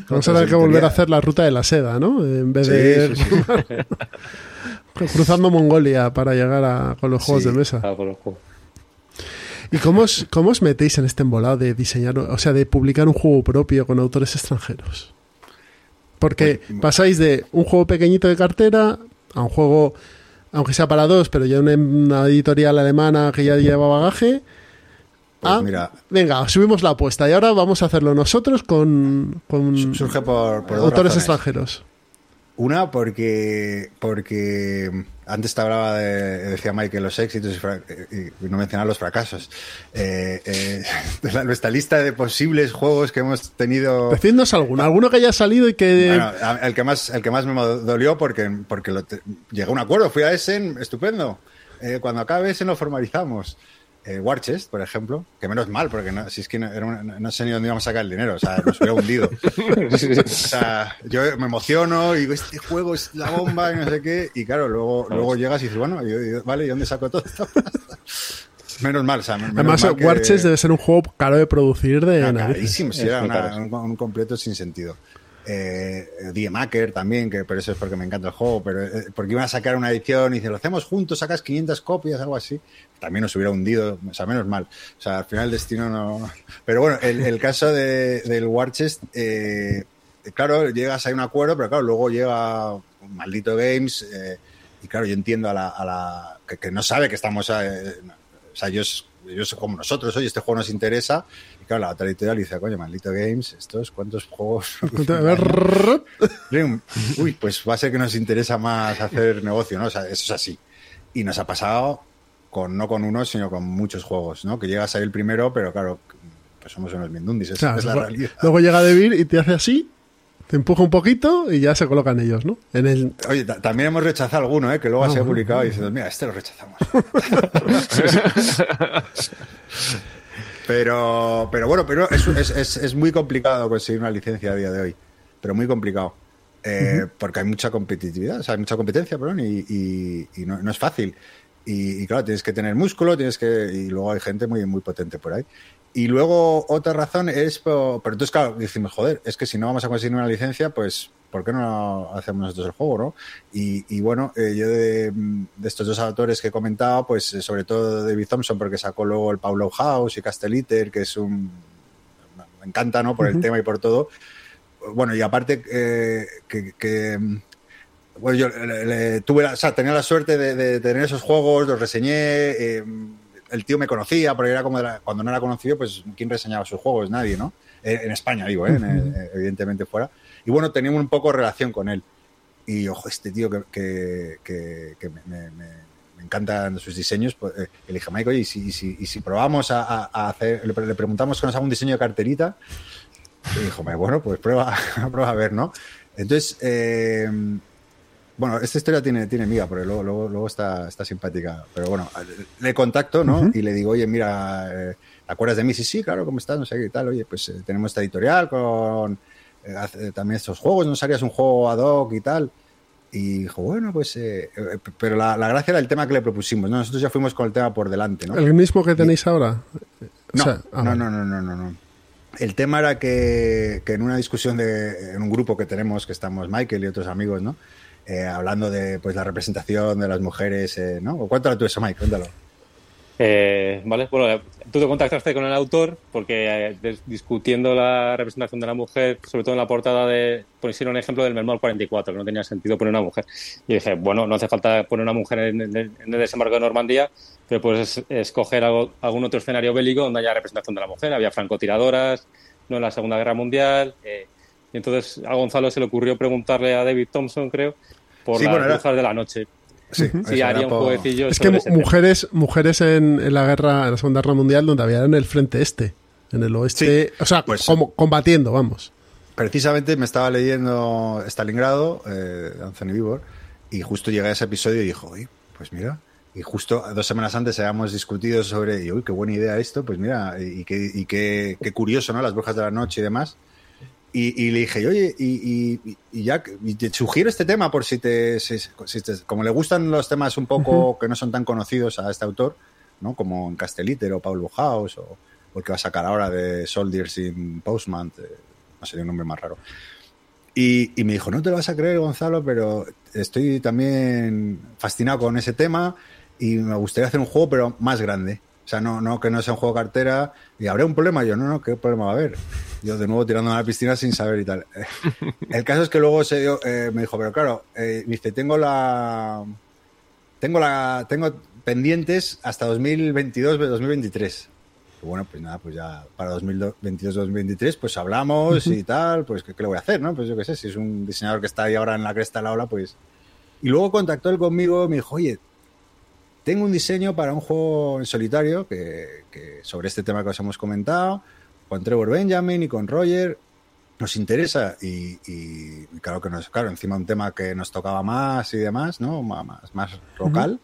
Vamos a tener que volver a hacer la ruta de la seda, ¿no? En vez Sí, de ir sí, sí. cruzando Mongolia para llegar a, con los juegos Sí. de mesa. por juego. ¿Y cómo os, cómo os metéis en este embolado de diseñar, o sea, de publicar un juego propio con autores extranjeros? Porque pasáis de un juego pequeñito de cartera a un juego, aunque sea para dos, pero ya una, una editorial alemana que ya lleva bagaje. Pues mira, venga, subimos la apuesta y ahora vamos a hacerlo nosotros con, con surge por, por dos autores razones. extranjeros. Una, porque, porque antes te hablaba de, decía Mike, los éxitos y, y no mencionaba los fracasos. Eh, eh, de la- nuestra lista de posibles juegos que hemos tenido. Decidnos alguno, alguno que haya salido y que... Bueno, el que más, el que más me dolió porque, porque lo te- llegué a un acuerdo, fui a Essen, estupendo. Eh, cuando acabe Essen lo formalizamos. Eh, Warchest, por ejemplo, que menos mal, porque no, si es que no, era una- no sé ni dónde íbamos a sacar el dinero, o sea, nos hubiera hundido. O sea, yo me emociono y digo, este juego es la bomba y no sé qué, y claro, luego, luego llegas y dices, bueno, y- y- vale, ¿y dónde saco todo esto? menos mal, o sea, menos Además, mal que- Warchest debe ser un juego caro de producir de Ah, carísimo, sí, era una- un completo sin sentido. Eh, Die Maker también, que pero eso es porque me encanta el juego, pero eh, porque iban a sacar una edición y dice, lo hacemos juntos, sacas 500 copias, algo así. También nos hubiera hundido, o sea, menos mal. O sea, al final el destino no... Pero bueno, el, caso de, del Warchest, eh, claro, llegas a un acuerdo, pero claro, luego llega maldito Games eh, y claro, yo entiendo a la... Que no sabe que estamos... eh, o sea, ellos, ellos como nosotros, oye, este juego nos interesa. Y claro, la otra editorial dice, coño, maldito Games, estos cuántos juegos. Uy, pues va a ser que nos interesa más hacer negocio, ¿no? O sea, eso es así. Y nos ha pasado con no con uno, sino con muchos juegos, ¿no? Que llegas ahí el primero, pero claro, pues somos unos mindundis, esa Claro, es la luego, realidad. luego llega Devir y te hace así, te empuja un poquito y ya se colocan ellos, ¿no? En el, Oye, ta- también hemos rechazado alguno, ¿eh? Que luego Ah, se ha publicado y dices, mira, este lo rechazamos. pero, pero bueno, pero es, es, es, es muy complicado conseguir una licencia a día de hoy. pero muy complicado. Eh, porque hay mucha competitividad, o sea, hay mucha competencia, perdón, y, no, es fácil. Y, claro, tienes que tener músculo, tienes que. Y luego hay gente muy, muy potente por ahí. Y luego otra razón es. Pero, entonces, claro, decimos, joder, es que si no vamos a conseguir una licencia, pues, ¿por qué no hacemos nosotros el juego, no? Y, bueno, eh, yo de, estos dos autores que he comentado, pues, eh, sobre todo David Thompson, porque sacó luego el Paulo House y Castelliter, que es un. Me encanta, ¿no? Por el tema y por todo. Bueno, y aparte eh, que, bueno, yo tuve, o sea, tenía la suerte de, tener esos juegos, los reseñé. Eh, el tío me conocía, porque era como cuando no era conocido, pues ¿quién reseñaba sus juegos? Nadie, ¿no? En, España, digo, ¿eh? evidentemente fuera. Y bueno, teníamos un poco relación con él. Y ojo, este tío que, me, encantan sus diseños, pues, le dije, Mike, oye, y si, si, probamos a, hacer, le, preguntamos que nos haga un diseño de carterita, y dijo, bueno, pues prueba, prueba a ver, ¿no? Entonces, eh, bueno, esta historia tiene, tiene miga, porque luego, luego, está, está simpática. Pero bueno, le contacto, ¿no? Y le digo, oye, mira, eh, ¿te acuerdas de mí? Sí, sí, claro, ¿cómo estás? No sé qué tal. Oye, pues eh, tenemos esta editorial con también estos juegos, ¿no harías un juego ad hoc y tal? Y dijo, bueno, pues. pero la, gracia era el tema que le propusimos, ¿no? Nosotros ya fuimos con el tema por delante, ¿no? ¿El mismo que tenéis ahora? No, ah, no, no, no, no, no, no. El tema era que, en una discusión de, en un grupo que tenemos, que estamos Michael y otros amigos, ¿no? Eh, hablando de pues la representación de las mujeres, eh, ¿no? Cuéntalo tú eso, Mike, cuéntalo. Eh, vale, bueno, tú te contactaste con el autor porque discutiendo la representación de la mujer, sobre todo en la portada de, pusieron un ejemplo del Mermol 44, que no tenía sentido poner una mujer. Y dije, bueno, no hace falta poner una mujer en, en el desembarco de Normandía, pero puedes escoger algún otro escenario bélico donde haya representación de la mujer. Había francotiradoras, no en la Segunda Guerra Mundial. Eh, y entonces a Gonzalo se le ocurrió preguntarle a David Thompson, creo, por las brujas de la noche. Sí, haría un jueguecillo. Es que mujeres, mujeres en, la guerra, en la Segunda Guerra Mundial, donde había en el frente este, en el oeste, o sea, pues, como, combatiendo, vamos. Precisamente me estaba leyendo Stalingrado, eh, Anthony Vivor, y justo llegué a ese episodio y dijo, pues mira, y justo dos semanas antes habíamos discutido sobre, y, uy, qué buena idea esto, pues mira, y, qué, y qué, curioso, ¿no? Las brujas de la noche y demás. Y, le dije, oye, y, ya, te sugiero este tema por si te, como le gustan los temas un poco que no son tan conocidos a este autor, ¿no? Como en Castelliter o Paulo House o, el que va a sacar ahora de Soldiers in Postman, no sé, un nombre más raro. Y, y, me dijo, no te lo vas a creer, Gonzalo, pero estoy también fascinado con ese tema y me gustaría hacer un juego, pero más grande. Sea, no, no que no sea un juego cartera y habrá un problema. Yo, no, no, ¿qué problema va a haber? Yo de nuevo tirando a la piscina sin saber y tal. El caso es que luego se dio, eh, me dijo, pero claro, eh, dice, tengo la. Tengo la. Tengo pendientes hasta 2022, 2023. bueno, pues nada, pues ya para 2022-2023, pues hablamos y tal, pues ¿qué, le voy a hacer, no? Pues yo qué sé, si es un diseñador que está ahí ahora en la cresta de la ola, pues... Y luego contactó él conmigo, me dijo, oye, tengo un diseño para un juego en solitario que, sobre este tema que os hemos comentado, con Trevor Benjamin y con Roger. Nos interesa y, claro que nos, claro, encima un tema que nos tocaba más y demás, ¿no? Más, más local.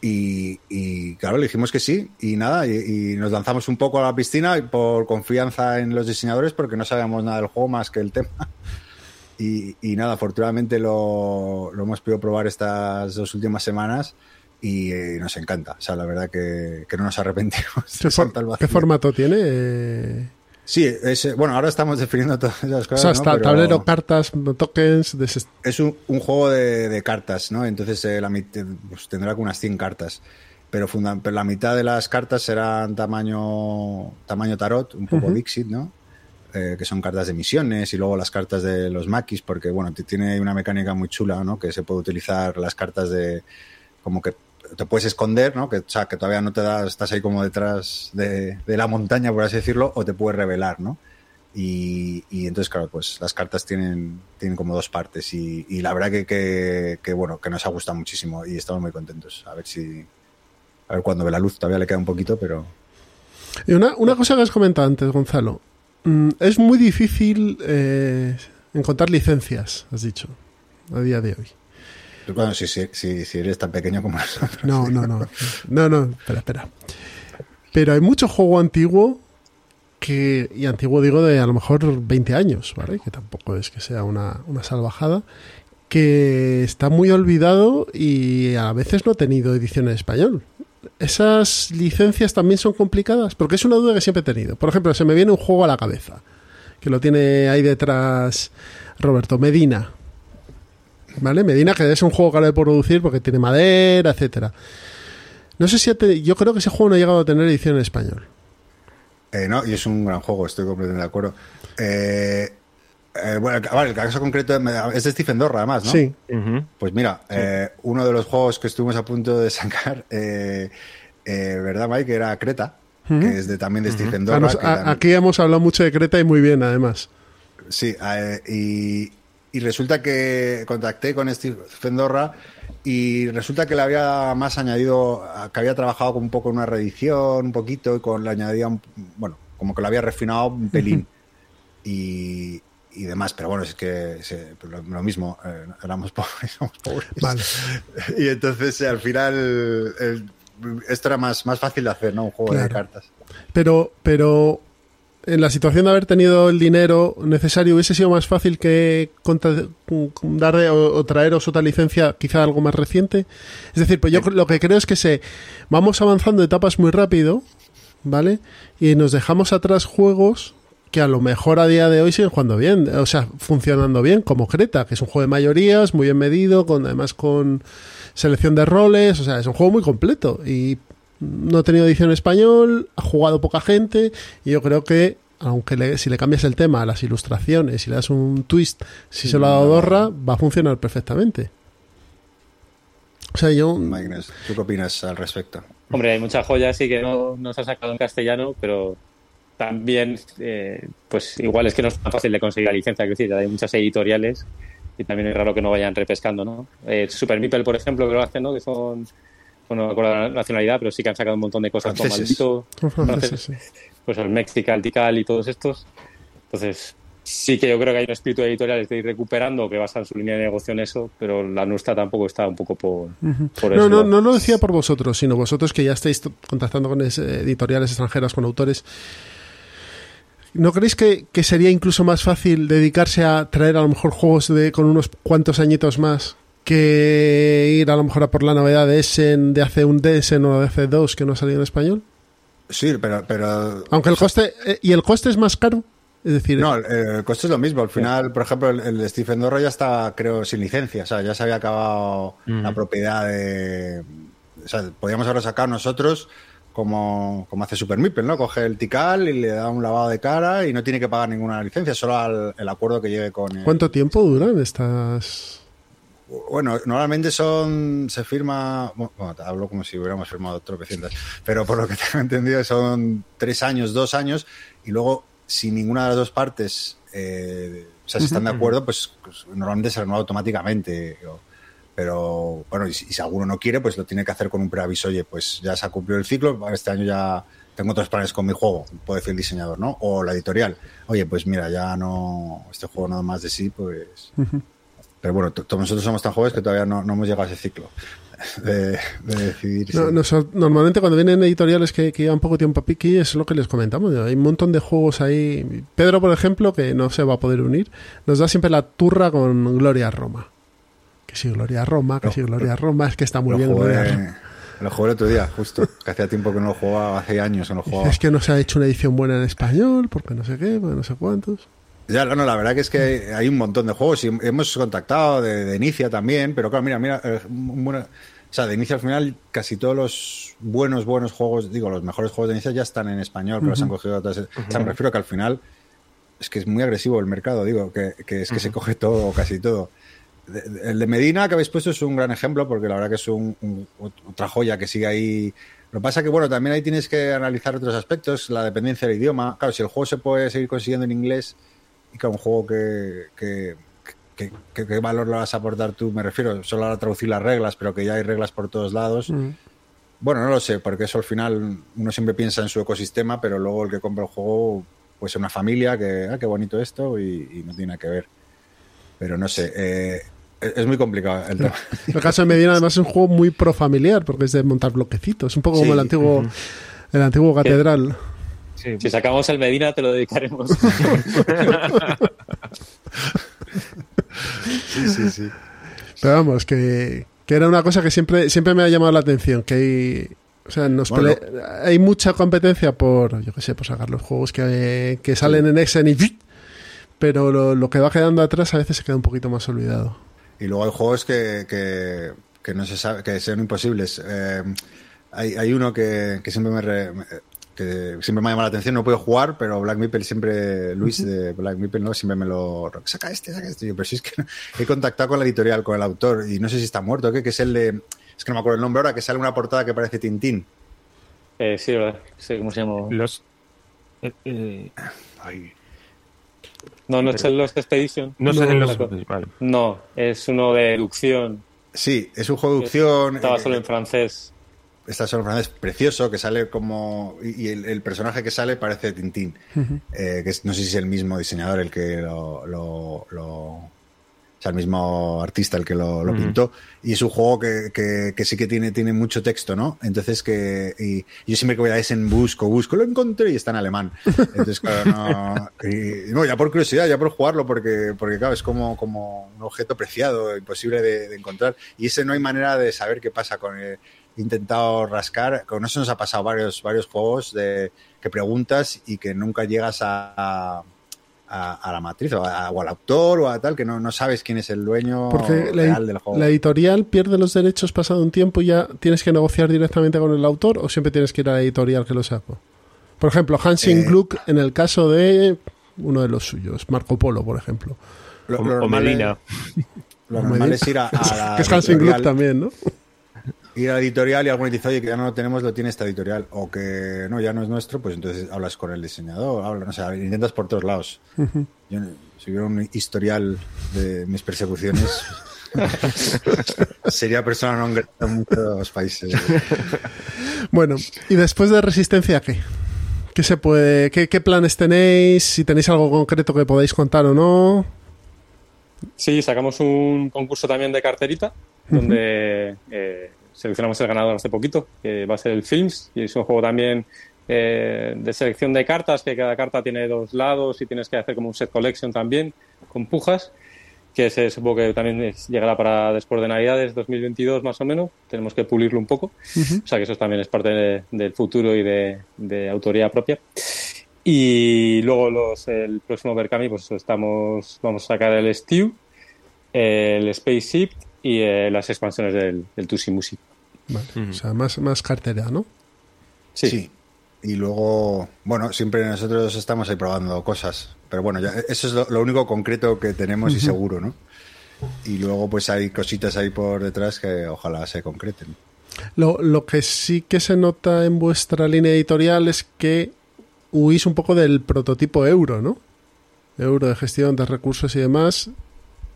y, claro, le dijimos que sí y nada, y, nos lanzamos un poco a la piscina por confianza en los diseñadores porque no sabíamos nada del juego más que el tema. Y, nada, afortunadamente lo, lo hemos podido probar estas dos últimas semanas y eh, nos encanta. O sea, la verdad que, no nos arrepentimos. ¿Qué, formato tiene? Sí, es, bueno, ahora estamos definiendo todas las cosas. O sea, tablero, cartas, tokens. Es un, juego de, cartas, ¿no? Entonces eh, la pues, tendrá unas 100 cartas. Pero, la mitad de las cartas serán tamaño, tamaño tarot, un poco Dixit, ¿no? Eh, que son cartas de misiones y luego las cartas de los maquis, porque bueno, tiene una mecánica muy chula, ¿no? Que se puede utilizar las cartas de como que te puedes esconder, ¿no? Que, o sea, que todavía no te das, estás ahí como detrás de, la montaña, por así decirlo, o te puedes revelar, ¿no? Y, entonces, claro, pues las cartas tienen, tienen como dos partes y, la verdad que, que, bueno, que nos ha gustado muchísimo y estamos muy contentos. A ver si, a ver cuando ve la luz, todavía le queda un poquito, pero... Y una, una cosa que has comentado antes, Gonzalo, mm, es muy difícil eh, encontrar licencias, has dicho, a día de hoy. Bueno, si, si, si, eres tan pequeño como nosotros. No, no, no. No, no, espera, espera. Pero hay mucho juego antiguo que, y antiguo digo de a lo mejor 20 años, ¿vale? Que tampoco es que sea una, una salvajada, que está muy olvidado y a veces no ha tenido edición en español. ¿Esas licencias también son complicadas? Porque es una duda que siempre he tenido. Por ejemplo, se me viene un juego a la cabeza, que lo tiene ahí detrás Roberto Medina. ¿Vale? Medina, que es un juego caro de producir porque tiene madera, etcétera. No sé si ha te- yo creo que ese juego no ha llegado a tener edición en español. Eh, no, y es un gran juego, estoy completamente de acuerdo. Eh, eh, bueno, el, vale, el caso concreto es de Stephen Dorra, además, ¿no? Sí. Pues mira, eh, uno de los juegos que estuvimos a punto de sacar, eh, eh, ¿verdad, Mike? Era Creta, que es de, también de Stephen Ah, Dorra. nos- que a- también- aquí hemos hablado mucho de Creta y muy bien, además. Sí, eh, y, y resulta que contacté con Stephen Dorra y resulta que le había más añadido, que había trabajado con un poco en una reedición, un poquito, y con le añadía, un- bueno, como que lo había refinado un pelín y, y demás, pero bueno, es que se- lo, lo mismo, eh, éramos pobres, somos pobres. Vale. Y entonces al final el- esto era más, más fácil de hacer, ¿no? Un juego de cartas. Pero, pero en la situación de haber tenido el dinero necesario, hubiese sido más fácil que contra- dar o, o traeros otra licencia, quizá algo más reciente. Es decir, pues yo lo que creo es que se vamos avanzando etapas muy rápido, ¿vale? Y nos dejamos atrás juegos que a lo mejor a día de hoy siguen jugando bien, o sea, funcionando bien, como Creta, que es un juego de mayorías, muy bien medido, con además con selección de roles, o sea, es un juego muy completo y no ha tenido edición en español, ha jugado poca gente y yo creo que aunque le- si le cambias el tema a las ilustraciones y le das un twist, si se lo ha dado Dorra, va a funcionar perfectamente. O sea, yo Ness, ¿tú qué opinas al respecto? Hombre, hay muchas joyas sí que no, no se ha sacado en castellano, pero también, eh, pues igual es que no es tan fácil de conseguir la licencia, es decir, hay muchas editoriales y también es raro que no vayan repescando, ¿no? Eh, Super Meeple, por ejemplo, que lo hacen, ¿no? Que son, bueno, no me acuerdo la nacionalidad, pero sí que han sacado un montón de cosas como Franceses. Maldito, son franceses, sí. pues el Mexical, Tical y todos estos. Entonces, sí que yo creo que hay un espíritu editorial de ir recuperando, que basan su línea de negocio en eso, pero la nuestra tampoco está un poco por, por No, eso. no, no lo decía por vosotros, sino vosotros que ya estáis contactando con es- editoriales extranjeras, con autores. ¿No creéis que, que sería incluso más fácil dedicarse a traer a lo mejor juegos de con unos cuantos añitos más que ir a lo mejor a por la novedad de Essen, de hace un Essen o de hace dos que no ha salido en español? Sí, pero, pero Aunque el coste, eh, ¿y el coste es más caro? Es decir, No, el, el coste es lo mismo. Al final, por ejemplo, el, el de Stephen Dorra ya está, creo, sin licencia. O sea, ya se había acabado la propiedad de. O sea, podíamos haberlo sacado nosotros como, como hace Super Meeple, ¿no? Coge el Tical y le da un lavado de cara y no tiene que pagar ninguna licencia, solo al, el acuerdo que llegue con. el- ¿cuánto tiempo duran estas? Bueno, normalmente son. Se firma. Bueno, te hablo como si hubiéramos firmado tropecientas. Pero por lo que tengo entendido, son tres años, dos años. Y luego, si ninguna de las dos partes. eh, o sea, si están de acuerdo, pues, pues normalmente se renueva automáticamente. Pero bueno, y si, y si alguno no quiere, pues lo tiene que hacer con un preaviso. Oye, pues ya se ha cumplido el ciclo. Este año ya tengo otros planes con mi juego. Puede decir el diseñador, ¿no? O la editorial. Oye, pues mira, ya no. Este juego nada más de sí, pues. Pero bueno, t- nosotros somos tan jóvenes que todavía no, no hemos llegado a ese ciclo de, de decidir. No, si- normalmente cuando vienen editoriales que, que llevan poco tiempo aquí es lo que les comentamos. Hay un montón de juegos ahí. Pedro, por ejemplo, que no se va a poder unir, nos da siempre la turra con Gloria Roma. Que sí, Gloria Roma, que Lo- sí, Gloria Roma, es que está muy bien jugué, Gloria Roma. lo jugué el otro día, justo. Que hacía tiempo que no lo jugaba, hace años que no lo jugaba. Es que no se ha hecho una edición buena en español, porque no sé qué, porque no sé cuántos. Ya, no, no, la verdad que es que hay un montón de juegos y hemos contactado de, de Inicia también, pero claro, mira, mira, eh, un buen- o sea, de Inicia al final casi todos los buenos, buenos juegos, digo, los mejores juegos de Inicia ya están en español, pero los han cogido otras. O sea, me refiero que al final es que es muy agresivo el mercado, digo, que, que es que se coge todo, o casi todo. De- de- El de Medina que habéis puesto es un gran ejemplo porque la verdad que es un, un- otra joya que sigue ahí. Lo que pasa que, bueno, también ahí tienes que analizar otros aspectos, la dependencia del idioma. Claro, si el juego se puede seguir consiguiendo en inglés y que un juego que, que, que- que- ¿qué valor le vas a aportar tú? Me refiero solo a traducir las reglas, pero que ya hay reglas por todos lados. Mm. Bueno, no lo sé, porque eso al final uno siempre piensa en su ecosistema, pero luego el que compra el juego puede ser una familia que, ah, qué bonito esto y, y no tiene nada que ver. Pero no sé, eh, es es muy complicado el tema. El caso de Medina además es un juego muy pro familiar, porque es de montar bloquecitos, un poco Sí. como el antiguo, el antiguo catedral. Sí. Si sacamos el Medina, te lo dedicaremos. Sí, sí, sí. Pero vamos, que, que era una cosa que siempre, siempre me ha llamado la atención, que hay... O sea, nos Bueno. pele- hay mucha competencia por, yo qué sé, por sacar los juegos que, que salen en Exen y pero lo, lo que va quedando atrás a veces se queda un poquito más olvidado. Y luego hay juegos que, que, que no se sabe, que son imposibles. Eh, hay, hay uno que, que siempre me re- me- que siempre me ha llamado la atención, no puedo jugar, pero Black Meeple siempre, Luis de Black Meeple, ¿no? Siempre me lo saca este, saca este. Yo, pero si es que he contactado con la editorial, con el autor, y no sé si está muerto, ¿qué? que es el de. Es que no me acuerdo el nombre ahora, que sale una portada que parece Tintín. Eh, sí, ¿verdad? Sí, ¿cómo se llama? Los. eh, eh, Ay, No, no es el Lost Expedition. no No, en los. la- Vale. No, es uno de educción. Sí, es un juego de deducción. Estaba eh, solo en francés. Está solo francés precioso que sale como y el, el personaje que sale parece Tintín eh, que es- no sé si es el mismo diseñador el que lo, lo- lo- o sea el mismo artista el que lo, pintó y es un juego que, que- que sí que tiene tiene mucho texto no entonces que y yo siempre que voy a Essen busco busco lo encontré y está en alemán. Entonces claro no y, no ya por curiosidad ya por jugarlo porque porque claro es como como un objeto preciado imposible de, de encontrar y ese no hay manera de saber qué pasa con el intentado rascar, con eso nos ha pasado varios, varios juegos de que preguntas y que nunca llegas a, a, a la matriz o, a- o al autor o a tal, que no, no sabes quién es el dueño Porque la, real del juego. la editorial pierde los derechos pasado un tiempo y ya tienes que negociar directamente con el autor o siempre tienes que ir a la editorial que lo sacó. Por ejemplo, Hansing Eh. Gluck en el caso de uno de los suyos, Marco Polo, por ejemplo. Lo, O, lo o es- lo normal es ir a, a la que es Hansing Gluck también, ¿no? Ir a la editorial y alguien te dice, oye, que ya no lo tenemos, lo tiene esta editorial, o que no, ya no es nuestro, pues entonces hablas con el diseñador, hablas, no sé, intentas por todos lados. Yo, si hubiera un historial de mis persecuciones, sería persona non grata en muchos países. Bueno, y después de Resistencia, ¿qué? ¿Qué se puede, qué, qué planes tenéis? Si tenéis algo concreto que podáis contar o no. Sí, sacamos un concurso también de carterita, donde eh, seleccionamos el ganador hace poquito, que va a ser el Films, y es un juego también eh, de selección de cartas, que cada carta tiene dos lados y tienes que hacer como un set collection también, con pujas, que ese supongo que también llegará para después de Navidades 2022 más o menos, tenemos que pulirlo un poco, o sea que eso también es parte de- del futuro y de, de autoría propia. Y luego los, el próximo Berkami, pues estamos, vamos a sacar el Stew, el Spaceship y eh, las expansiones del, del Tusi Musi. Vale, Ujú. O sea, más, más cartera, ¿no? Sí. Sí. Y luego, bueno, siempre nosotros estamos ahí probando cosas. Pero bueno, ya, eso es lo, lo único concreto que tenemos y seguro, ¿no? Y luego pues hay cositas ahí por detrás que ojalá se concreten. Lo, lo que sí que se nota en vuestra línea editorial es que huís un poco del prototipo euro, ¿no? Euro de gestión de recursos y demás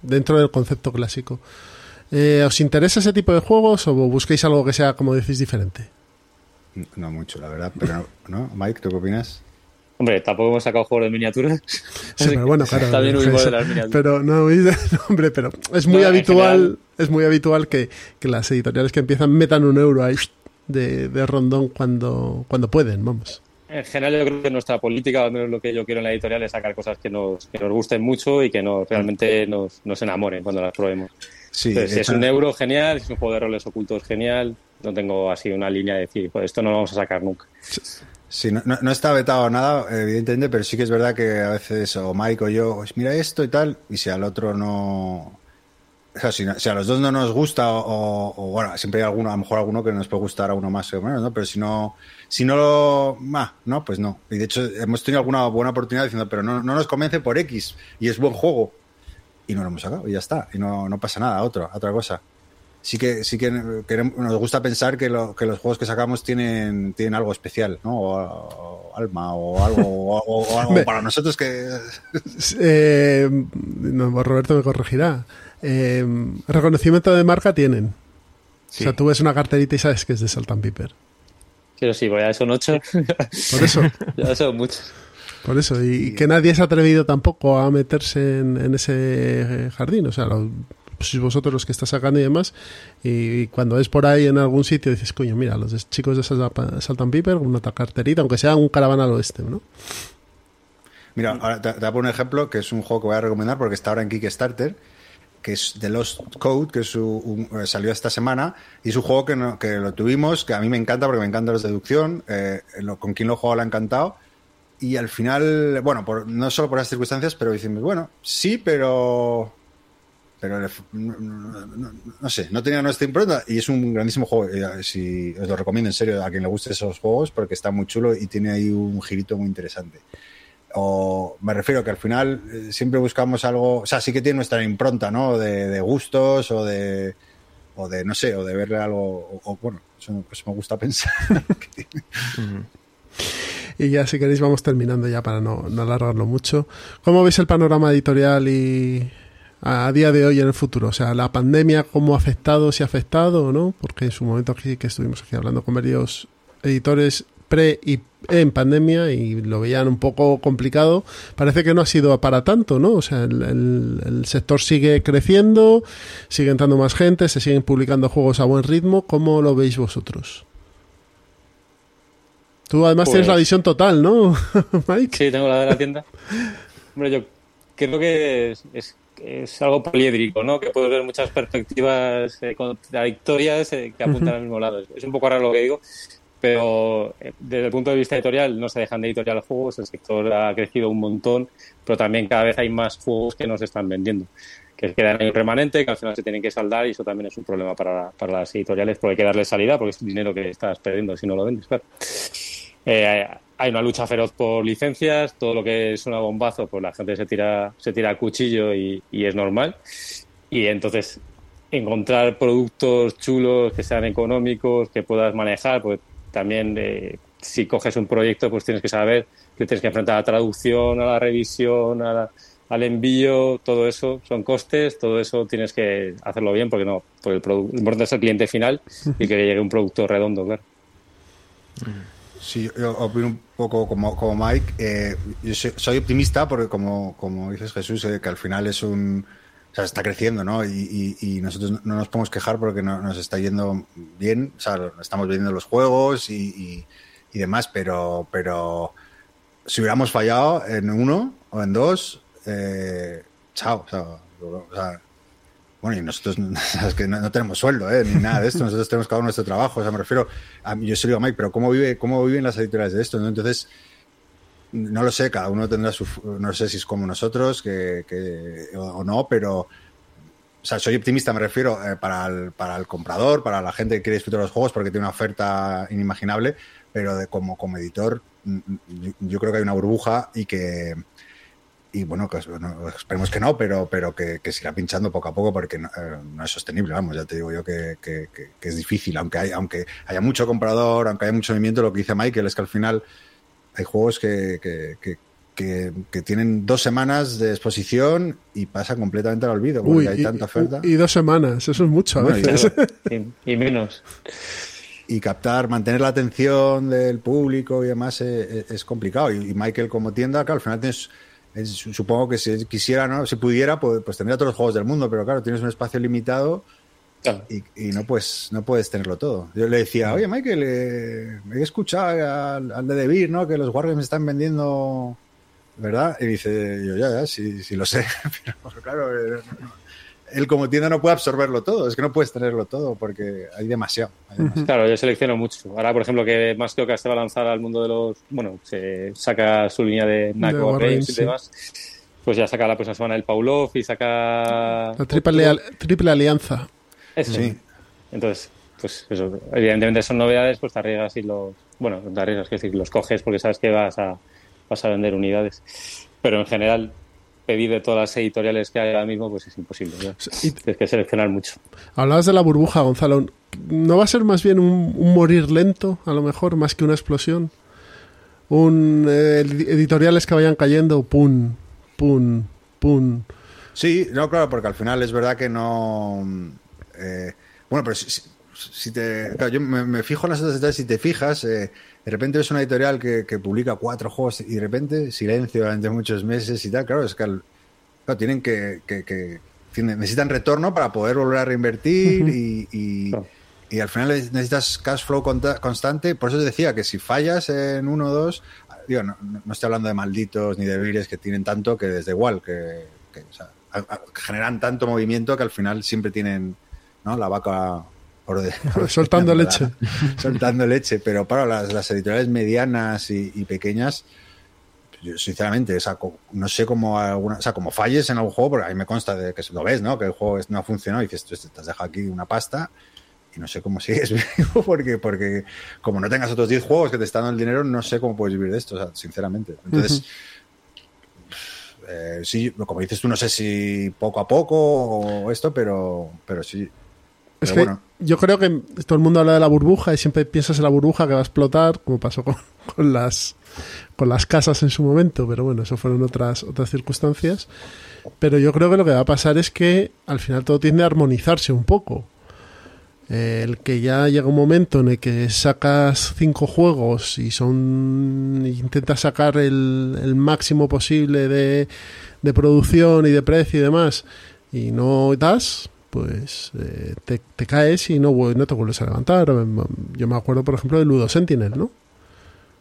dentro del concepto clásico. Eh, ¿Os interesa ese tipo de juegos o busquéis algo que sea, como decís, diferente? No mucho, la verdad. Pero, ¿no? Mike, ¿tú qué opinas? Hombre, tampoco hemos sacado juegos de miniaturas. Sí, pero bueno, claro. También huimos de las miniaturas. Pero no, huís de- no, hombre, pero es muy No, habitual, general- es muy habitual que, que las editoriales que empiezan metan un euro ahí de, de rondón cuando, cuando pueden, vamos. En general, yo creo que nuestra política, al menos lo que yo quiero en la editorial, es sacar cosas que nos, que nos gusten mucho y que nos, realmente nos, nos enamoren cuando las probemos. Sí, Entonces, es un euro, genial. Si es un juego de roles ocultos, genial. No tengo así una línea de decir, pues esto no lo vamos a sacar nunca. Sí, no, está vetado nada, evidentemente, pero sí que es verdad que a veces o Mike o yo, pues mira esto y tal, y si al otro no... O sea, si, no- si a los dos no nos gusta, o, o, bueno, siempre hay alguno, a lo mejor alguno que nos puede gustar a uno más o menos, ¿no? Pero si no, si no lo... ah, no, pues no. Y de hecho hemos tenido alguna buena oportunidad diciendo, pero no, no nos convence por X, y es buen juego. Y no lo hemos sacado, y ya está, y no, no pasa nada, otro, otra cosa. Sí que, sí que queremos- nos gusta pensar que, lo- que los juegos que sacamos tienen, tienen algo especial, ¿no? O, o alma, o algo, o, algo para nosotros que... Eh, no, Roberto me corregirá. Eh, reconocimiento de marca tienen. Sí. O sea, tú ves una carterita y sabes que es de Salt and Pepper. Pero sí, pues ya son ocho. Por eso, ya son muchos. Por eso. Y, y que nadie se ha atrevido tampoco a meterse en, en ese jardín. O sea, lo- sois vosotros los que está sacando y demás. Y cuando es por ahí en algún sitio dices, coño, mira, los chicos de Saltan Piper, una carterita, aunque sea un caravana al oeste, ¿no? Mira, ahora te, te voy a poner un ejemplo que es un juego que voy a recomendar porque está ahora en Kickstarter que es The Lost Code, que es un, eh, salió esta semana, y es un juego que, no, que, lo tuvimos, que a mí me encanta porque me encanta la deducción, eh, lo, con quien lo juego le ha encantado, y al final, bueno, por, no solo por las circunstancias, pero decimos, bueno, sí, pero pero no, no, no, sé, no tenía nuestra impronta y es un grandísimo juego. Eh, si os lo recomiendo en serio a quien le guste esos juegos porque está muy chulo y tiene ahí un girito muy interesante o me refiero que al final eh, siempre buscamos algo, o sea, sí que tiene nuestra impronta, ¿no? De, de gustos o de, o de, no sé, o de verle algo, o, o bueno, eso pues me gusta pensar. Y ya si queréis vamos terminando ya para no, no, alargarlo mucho. ¿Cómo veis el panorama editorial y a, día de hoy en el futuro? O sea, la pandemia, ¿cómo ha afectado, si ha afectado o no? Porque en su momento aquí que estuvimos aquí hablando con varios editores pre y en pandemia y lo veían un poco complicado. Parece que no ha sido para tanto, ¿no? O sea, el, el, el, sector sigue creciendo, sigue entrando más gente, se siguen publicando juegos a buen ritmo. ¿Cómo lo veis vosotros? Tú además pues, tienes la visión total, ¿no, Mike? Sí, tengo la de la tienda. Hombre, yo creo que es, es, es algo poliédrico, ¿no? Que puedes ver muchas perspectivas eh, contradictorias eh, que apuntan al mismo lado. Es un poco raro lo que digo, pero eh, desde el punto de vista editorial no se dejan de editorial juegos, el sector ha crecido un montón, pero también cada vez hay más juegos que no se están vendiendo, que quedan en remanente, que al final se tienen que saldar y eso también es un problema para, para las editoriales porque hay que darle salida porque es dinero que estás perdiendo si no lo vendes, claro. Eh, hay una lucha feroz por licencias, todo lo que es una bombazo, pues la gente se tira, se tira a cuchillo y, y es normal. Y entonces encontrar productos chulos que sean económicos, que puedas manejar, pues también eh, si coges un proyecto pues tienes que saber que tienes que enfrentar a la traducción, a la revisión, a la, al envío, todo eso son costes, todo eso tienes que hacerlo bien porque no, porque el producto, importante es el cliente final y que llegue un producto redondo, claro. Sí, yo opino un poco como, como Mike. Eh, yo soy, soy, optimista porque, como, como dices Jesús, eh, que al final es un, o sea, está creciendo, ¿no? Y, nosotros no nos podemos quejar porque no, nos está yendo bien, o sea, estamos viendo los juegos y, y, demás, pero, pero si hubiéramos fallado en uno o en dos, eh, chao, o sea, bueno, y nosotros que no, tenemos sueldo, ¿eh? ni nada de esto, nosotros tenemos cada uno nuestro trabajo, o sea, me refiero, yo se lo a Mike, pero ¿cómo, vive, cómo viven las editoriales de esto? Entonces, no lo sé, cada uno tendrá su. No sé si es como nosotros que, que o, no, pero. O sea, soy optimista, me refiero, eh, para, el, para el comprador, para la gente que quiere disfrutar los juegos, porque tiene una oferta inimaginable, pero de, como, como editor, yo, yo creo que hay una burbuja y que. Y bueno, que, bueno, esperemos que no, pero, pero que, que se irá pinchando poco a poco porque no, eh, no, es sostenible, vamos, ya te digo yo que, que, que es difícil, aunque, hay, aunque haya mucho comprador, aunque haya mucho movimiento, lo que dice Michael es que al final hay juegos que, que, que, que, que, tienen dos semanas de exposición y pasan completamente al olvido porque Uy, hay y, tanta oferta. Y dos semanas, eso es mucho a bueno, veces. Y, y, menos. Y captar, mantener la atención del público y demás es, eh, es complicado. Y, Michael como tienda, claro, al final tienes... Supongo que si quisiera, ¿no? si pudiera, pues, pues, tendría todos los juegos del mundo, pero claro, tienes un espacio limitado Claro. Y, y, no puedes no puedes tenerlo todo. Yo le decía, oye Michael, eh, he escuchado al, al de Debir, ¿no? Que los Wargames están vendiendo, ¿verdad? Y dice, yo ya, ya, sí, sí lo sé, pero claro, eh, él como tienda no puede absorberlo todo, es que no puedes tenerlo todo porque hay demasiado. Hay demasiado. Claro, yo selecciono mucho. Ahora, por ejemplo, que más que se va a lanzar al mundo de los, bueno, se saca su línea de Naco Games y demás. Pues ya saca la próxima semana el Paulov y saca. La triple, triple alianza. Eso. Sí. Entonces, pues eso, evidentemente son novedades, pues te arriesgas y los, bueno, te arriesgas, que decir, los coges porque sabes que vas a, vas a vender unidades. Pero en general, pedir de todas las editoriales que hay ahora mismo, pues es imposible. ¿no? Sí. Tienes que seleccionar mucho. Hablabas de la burbuja, Gonzalo. ¿No va a ser más bien un, un morir lento, a lo mejor, más que una explosión? Un eh, editoriales que vayan cayendo, pum, pum, pum. Sí, no, claro, porque al final es verdad que no eh, bueno, pero si, si te. Claro, yo me, me, fijo en las otras editoriales, si te fijas, eh, de repente ves una editorial que, que, publica cuatro juegos y de repente silencio durante muchos meses y tal. Claro, es que al, claro, tienen que, que, necesitan retorno para poder volver a reinvertir y, y, Claro. y al final necesitas cash flow conta- constante. Por eso te decía que si fallas en uno o dos, digo, no, no- estoy hablando de malditos ni de vires que tienen tanto que desde igual, que, que, o sea, a- a- generan tanto movimiento que al final siempre tienen ¿no? la vaca por de- por Soltando leche. soltando leche, pero para las, las editoriales medianas y, y pequeñas, yo sinceramente, o sea, no sé cómo alguna, o sea, como falles en algún juego, porque a mí me consta de que lo ves, ¿no? Que el juego no ha funcionado y dices, tú te has dejado aquí una pasta y no sé cómo sigues vivo, porque, porque como no tengas otros 10 juegos que te están dando el dinero, no sé cómo puedes vivir de esto, o sea, sinceramente. Entonces, eh, sí, como dices tú, no sé si poco a poco o esto, pero, pero sí. Es que bueno. yo creo que todo el mundo habla de la burbuja y siempre piensas en la burbuja que va a explotar, como pasó con, con las con las casas en su momento, pero bueno, eso fueron otras otras circunstancias. Pero yo creo que lo que va a pasar es que al final todo tiende a armonizarse un poco. Eh, el que ya llega un momento en el que sacas cinco juegos y son intentas sacar el, el máximo posible de, de producción y de precio y demás y no das pues eh, te, te caes y no, te vuelves a levantar yo me acuerdo por ejemplo de Ludo Sentinel ¿no?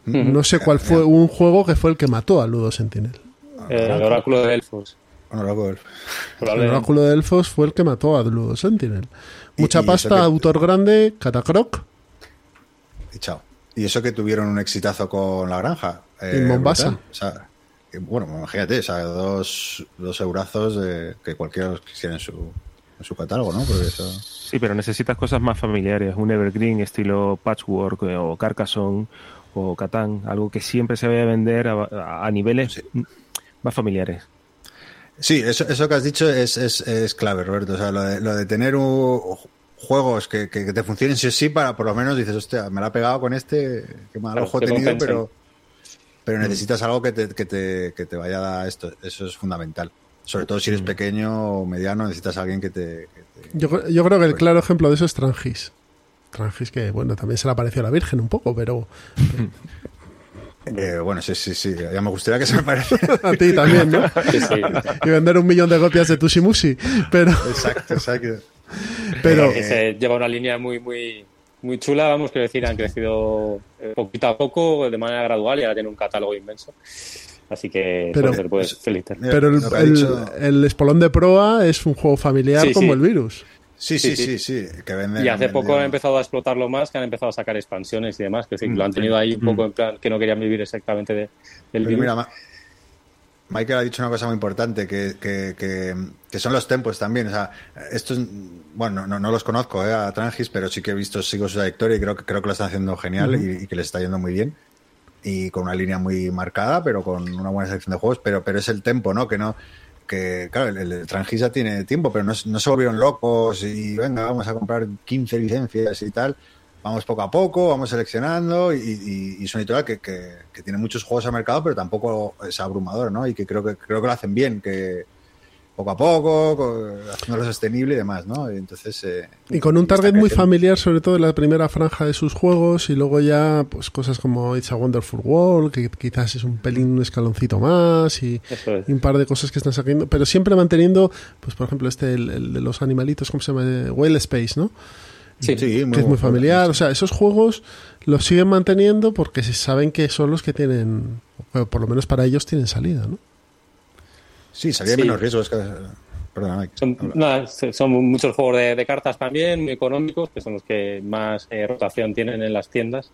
No sé cuál fue un juego que fue el que mató a Ludo Sentinel Eh, el oráculo de Elfos. El- oráculo de Elfos fue el que mató a Ludo Sentinel mucha y pasta que- autor grande Catacroc y chao. Y eso que tuvieron un exitazo con la granja. eh, En Mombasa. O sea, bueno, imagínate, o sea, dos, dos eurazos de, que cualquiera los quisiera en su, en su catálogo, ¿no? Porque eso... Sí, pero necesitas cosas más familiares, un evergreen estilo Patchwork eh, o Carcassonne o Catán, algo que siempre se vaya a vender a, niveles Sí. más familiares. Sí, eso, eso que has dicho es, es, es clave, Roberto. O sea, lo de, lo de tener un- juegos que, que, que te funcionen sí o sí para por lo menos dices, hostia, me la ha pegado con este, que mal ojo he tenido, pero, pero necesitas algo que te, que, te, que te vaya a dar esto. Eso es fundamental. Sobre todo si eres pequeño o mediano, necesitas a alguien que te... que te- yo, yo creo que el claro ejemplo de eso es Trangis Trangis que bueno también se le apareció a la Virgen un poco pero Eh, bueno, sí, sí, sí. Ya me gustaría que se me pareciera. a ti también ¿no? Sí, sí. y vender un millón de copias de Tushimushi pero exacto, exacto. pero se lleva una línea muy, muy, muy chula, vamos, quiero decir, han crecido eh, poquito a poco, de manera gradual, y ahora tienen un catálogo inmenso. Así que Pero- pues, se puede felicitar. Mira, Pero el, Espolón de Proa es un juego familiar Sí, como sí. el virus. Sí, sí, Sí, sí, sí. Que venden, Y hace poco han empezado a explotarlo más, que han empezado a sacar expansiones y demás, que sí, lo han tenido ahí un Mm. poco en plan que no querían vivir exactamente de, del Pero virus. mira, Ma- Michael ha dicho una cosa muy importante, que, que, que, que son los tempos también. O sea, estos, bueno, no, no los conozco eh, a Trangis, pero sí que he visto, sigo su trayectoria y creo, que- creo que lo están haciendo genial y, y que les está yendo muy bien. Y con una línea muy marcada, pero con una buena selección de juegos. Pero, pero es el tempo, ¿no? Que no que claro, el, el Trangis ya tiene tiempo, pero no, no se volvieron locos y venga, vamos a comprar 15 licencias y tal. Vamos poco a poco, vamos seleccionando y, y, y es una editorial que, que, que tiene muchos juegos al mercado, pero tampoco es abrumador, ¿no? Y que creo que creo que lo hacen bien, que poco a poco, co- haciéndolo sostenible y demás, ¿no? Y entonces eh, Y con un target muy familiar, sobre todo en la primera franja de sus juegos, y luego ya pues cosas como It's a Wonderful World, que quizás es un pelín, un escaloncito más, y, Eso es. y un par de cosas que están sacando, pero siempre manteniendo, pues por ejemplo, este, el, el de los animalitos, ¿cómo se llama? Whale Space, ¿no? Sí, Sí, que es muy bueno, familiar. O sea, esos juegos los siguen manteniendo porque se saben que son los que tienen, o por lo menos para ellos tienen salida, ¿no? Sí, salía Sí. menos riesgo. Es que, perdona, Mike. Son, son muchos juegos de, de cartas también, muy económicos, que son los que más eh, rotación tienen en las tiendas.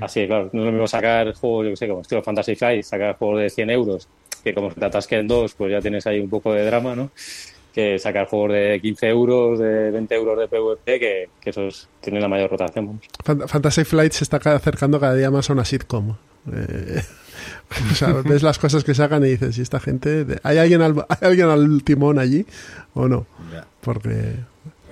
Así que, claro, no es lo mismo sacar juegos, yo que sé, como estilo Fantasy Flight, sacar juegos de 100 euros, que como se te atasquen dos, pues ya tienes ahí un poco de drama, ¿no? Que sacar juegos de 15 euros, de 20 euros de PvP, que, que esos tienen la mayor rotación. Fantasy Flight se está ca- acercando cada día más a una sitcom. Eh, o sea, ves las cosas que sacan y dices, ¿y esta gente? ¿Hay alguien al, ¿hay alguien al timón allí o no? Porque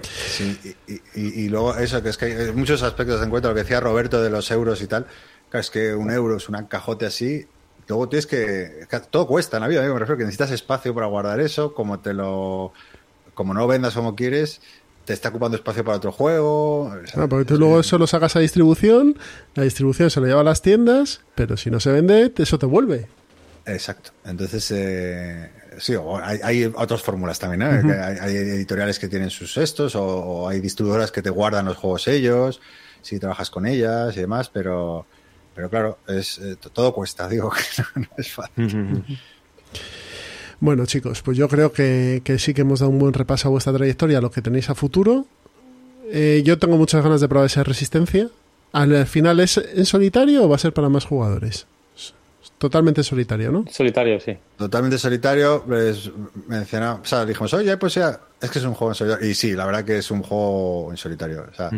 Sí, y, y- y- luego eso, que es que hay muchos aspectos en cuenta, lo que decía Roberto de los euros y tal. Es que un euro es un cajote así. Luego tienes que. que todo cuesta en la vida, ¿eh? me refiero que necesitas espacio para guardar eso, como te lo. Como no vendas como quieres, te está ocupando espacio para otro juego. o sea, Ah, porque tú luego eso lo sacas a distribución, la distribución se lo lleva a las tiendas, pero si no se vende, eso te vuelve. Exacto. Entonces, eh, sí, hay, hay, otras fórmulas también, ¿no? hay, editoriales que tienen sus estos o, hay distribuidoras que te guardan los juegos ellos, si trabajas con ellas y demás, pero, pero claro, es eh, todo cuesta, digo que no, es fácil. Bueno, chicos, pues yo creo que, sí que hemos dado un buen repaso a vuestra trayectoria, a lo que tenéis a futuro. Eh, yo tengo muchas ganas de probar esa resistencia. ¿Al final es en solitario o va a ser para más jugadores? Totalmente solitario, ¿no? Solitario, sí. Totalmente solitario. Pues menciona, o sea, dijimos, oye, pues ya, es que es un juego en solitario. Y sí, la verdad que es un juego en solitario. O sea,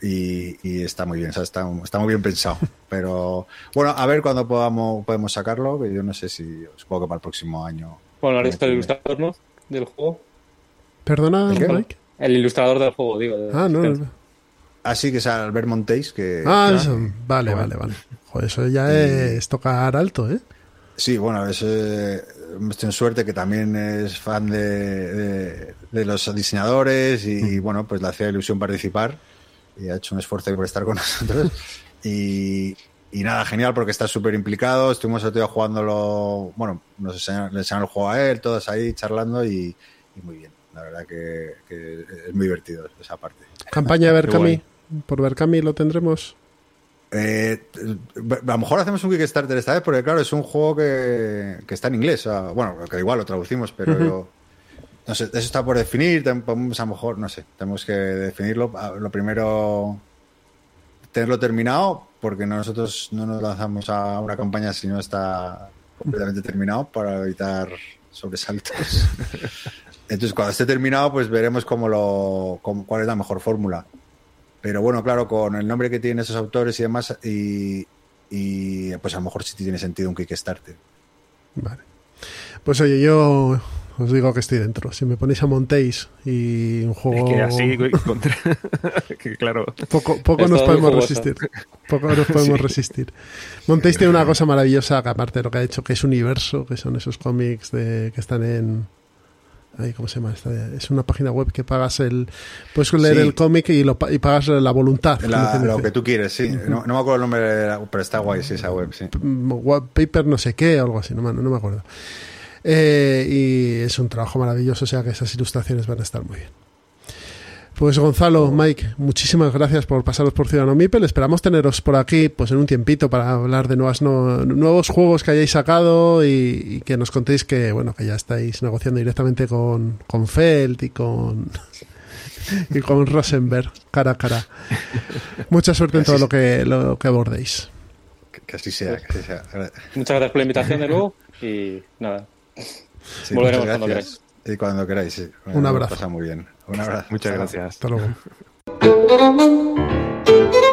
y, está muy bien, o sea, está, está, muy bien pensado. Pero bueno, a ver cuándo podamos, podemos sacarlo. Yo no sé si, supongo que para el próximo año. Bueno, ahora está el ilustrador, ¿no? Del juego. ¿Perdona, Mike? El ilustrador del juego, digo. ah, no. Así que es Albert Montéis que... Ah, eso. Vale, vale, vale. Joder, eso ya es tocar alto, ¿eh? Sí, bueno, es, eh, tengo suerte que también es fan de, de, los diseñadores y, bueno, pues le hacía ilusión participar y ha hecho un esfuerzo por estar con nosotros. Y, y nada, genial porque está súper implicado. Estuvimos el día jugándolo, bueno, nos enseñaron, le enseñaron el juego a él, todos ahí charlando y, muy bien. La verdad que, es muy divertido esa parte. Campaña de Berkami, por Berkami lo tendremos. Eh, a lo mejor hacemos un Kickstarter esta vez, porque claro, es un juego que, está en inglés. bueno, que igual lo traducimos, pero no sé, eso está por definir. a lo mejor, no sé, tenemos que definirlo. Lo primero, tenerlo terminado, porque nosotros no nos lanzamos a una campaña si no está completamente terminado para evitar sobresaltos. Entonces, cuando esté terminado, pues veremos cómo lo, cuál es la mejor fórmula. Pero bueno, claro, con el nombre que tienen esos autores y demás, y, y pues a lo mejor sí tiene sentido un Kickstarter. Vale. Pues oye, yo os digo que estoy dentro. Si me ponéis a Montéis y un juego. Es que así, contra... que claro. Poco, poco nos podemos resistir. Poco nos podemos resistir. Montéis tiene una cosa maravillosa, aparte de lo que ha hecho, que es Universo, que son esos cómics de, que están en. ¿Cómo se llama? Es una página web que pagas el. Puedes leer el cómic y, lo, y pagas la voluntad. lo que tú quieres, sí. No, me acuerdo el nombre, pero está guay, sí, esa web, sí. Paper no sé qué, o algo así, no, no me acuerdo. Eh, y es un trabajo maravilloso, o sea que esas ilustraciones van a estar muy bien. Pues Gonzalo, Mike, muchísimas gracias por pasaros por Ciudadano Mipel. Esperamos teneros por aquí pues en un tiempito para hablar de nuevas, nuevos juegos que hayáis sacado y, que nos contéis que bueno que ya estáis negociando directamente con, con Felt y con y con Rosenberg cara a cara. Mucha suerte en todo lo que lo que abordéis. Que así sea, que así sea. Muchas gracias por la invitación de nuevo y nada, Volveremos cuando queráis. Y cuando queráis, sí. Un abrazo. Pasa muy bien. Un abrazo. Muchas gracias. Hasta luego.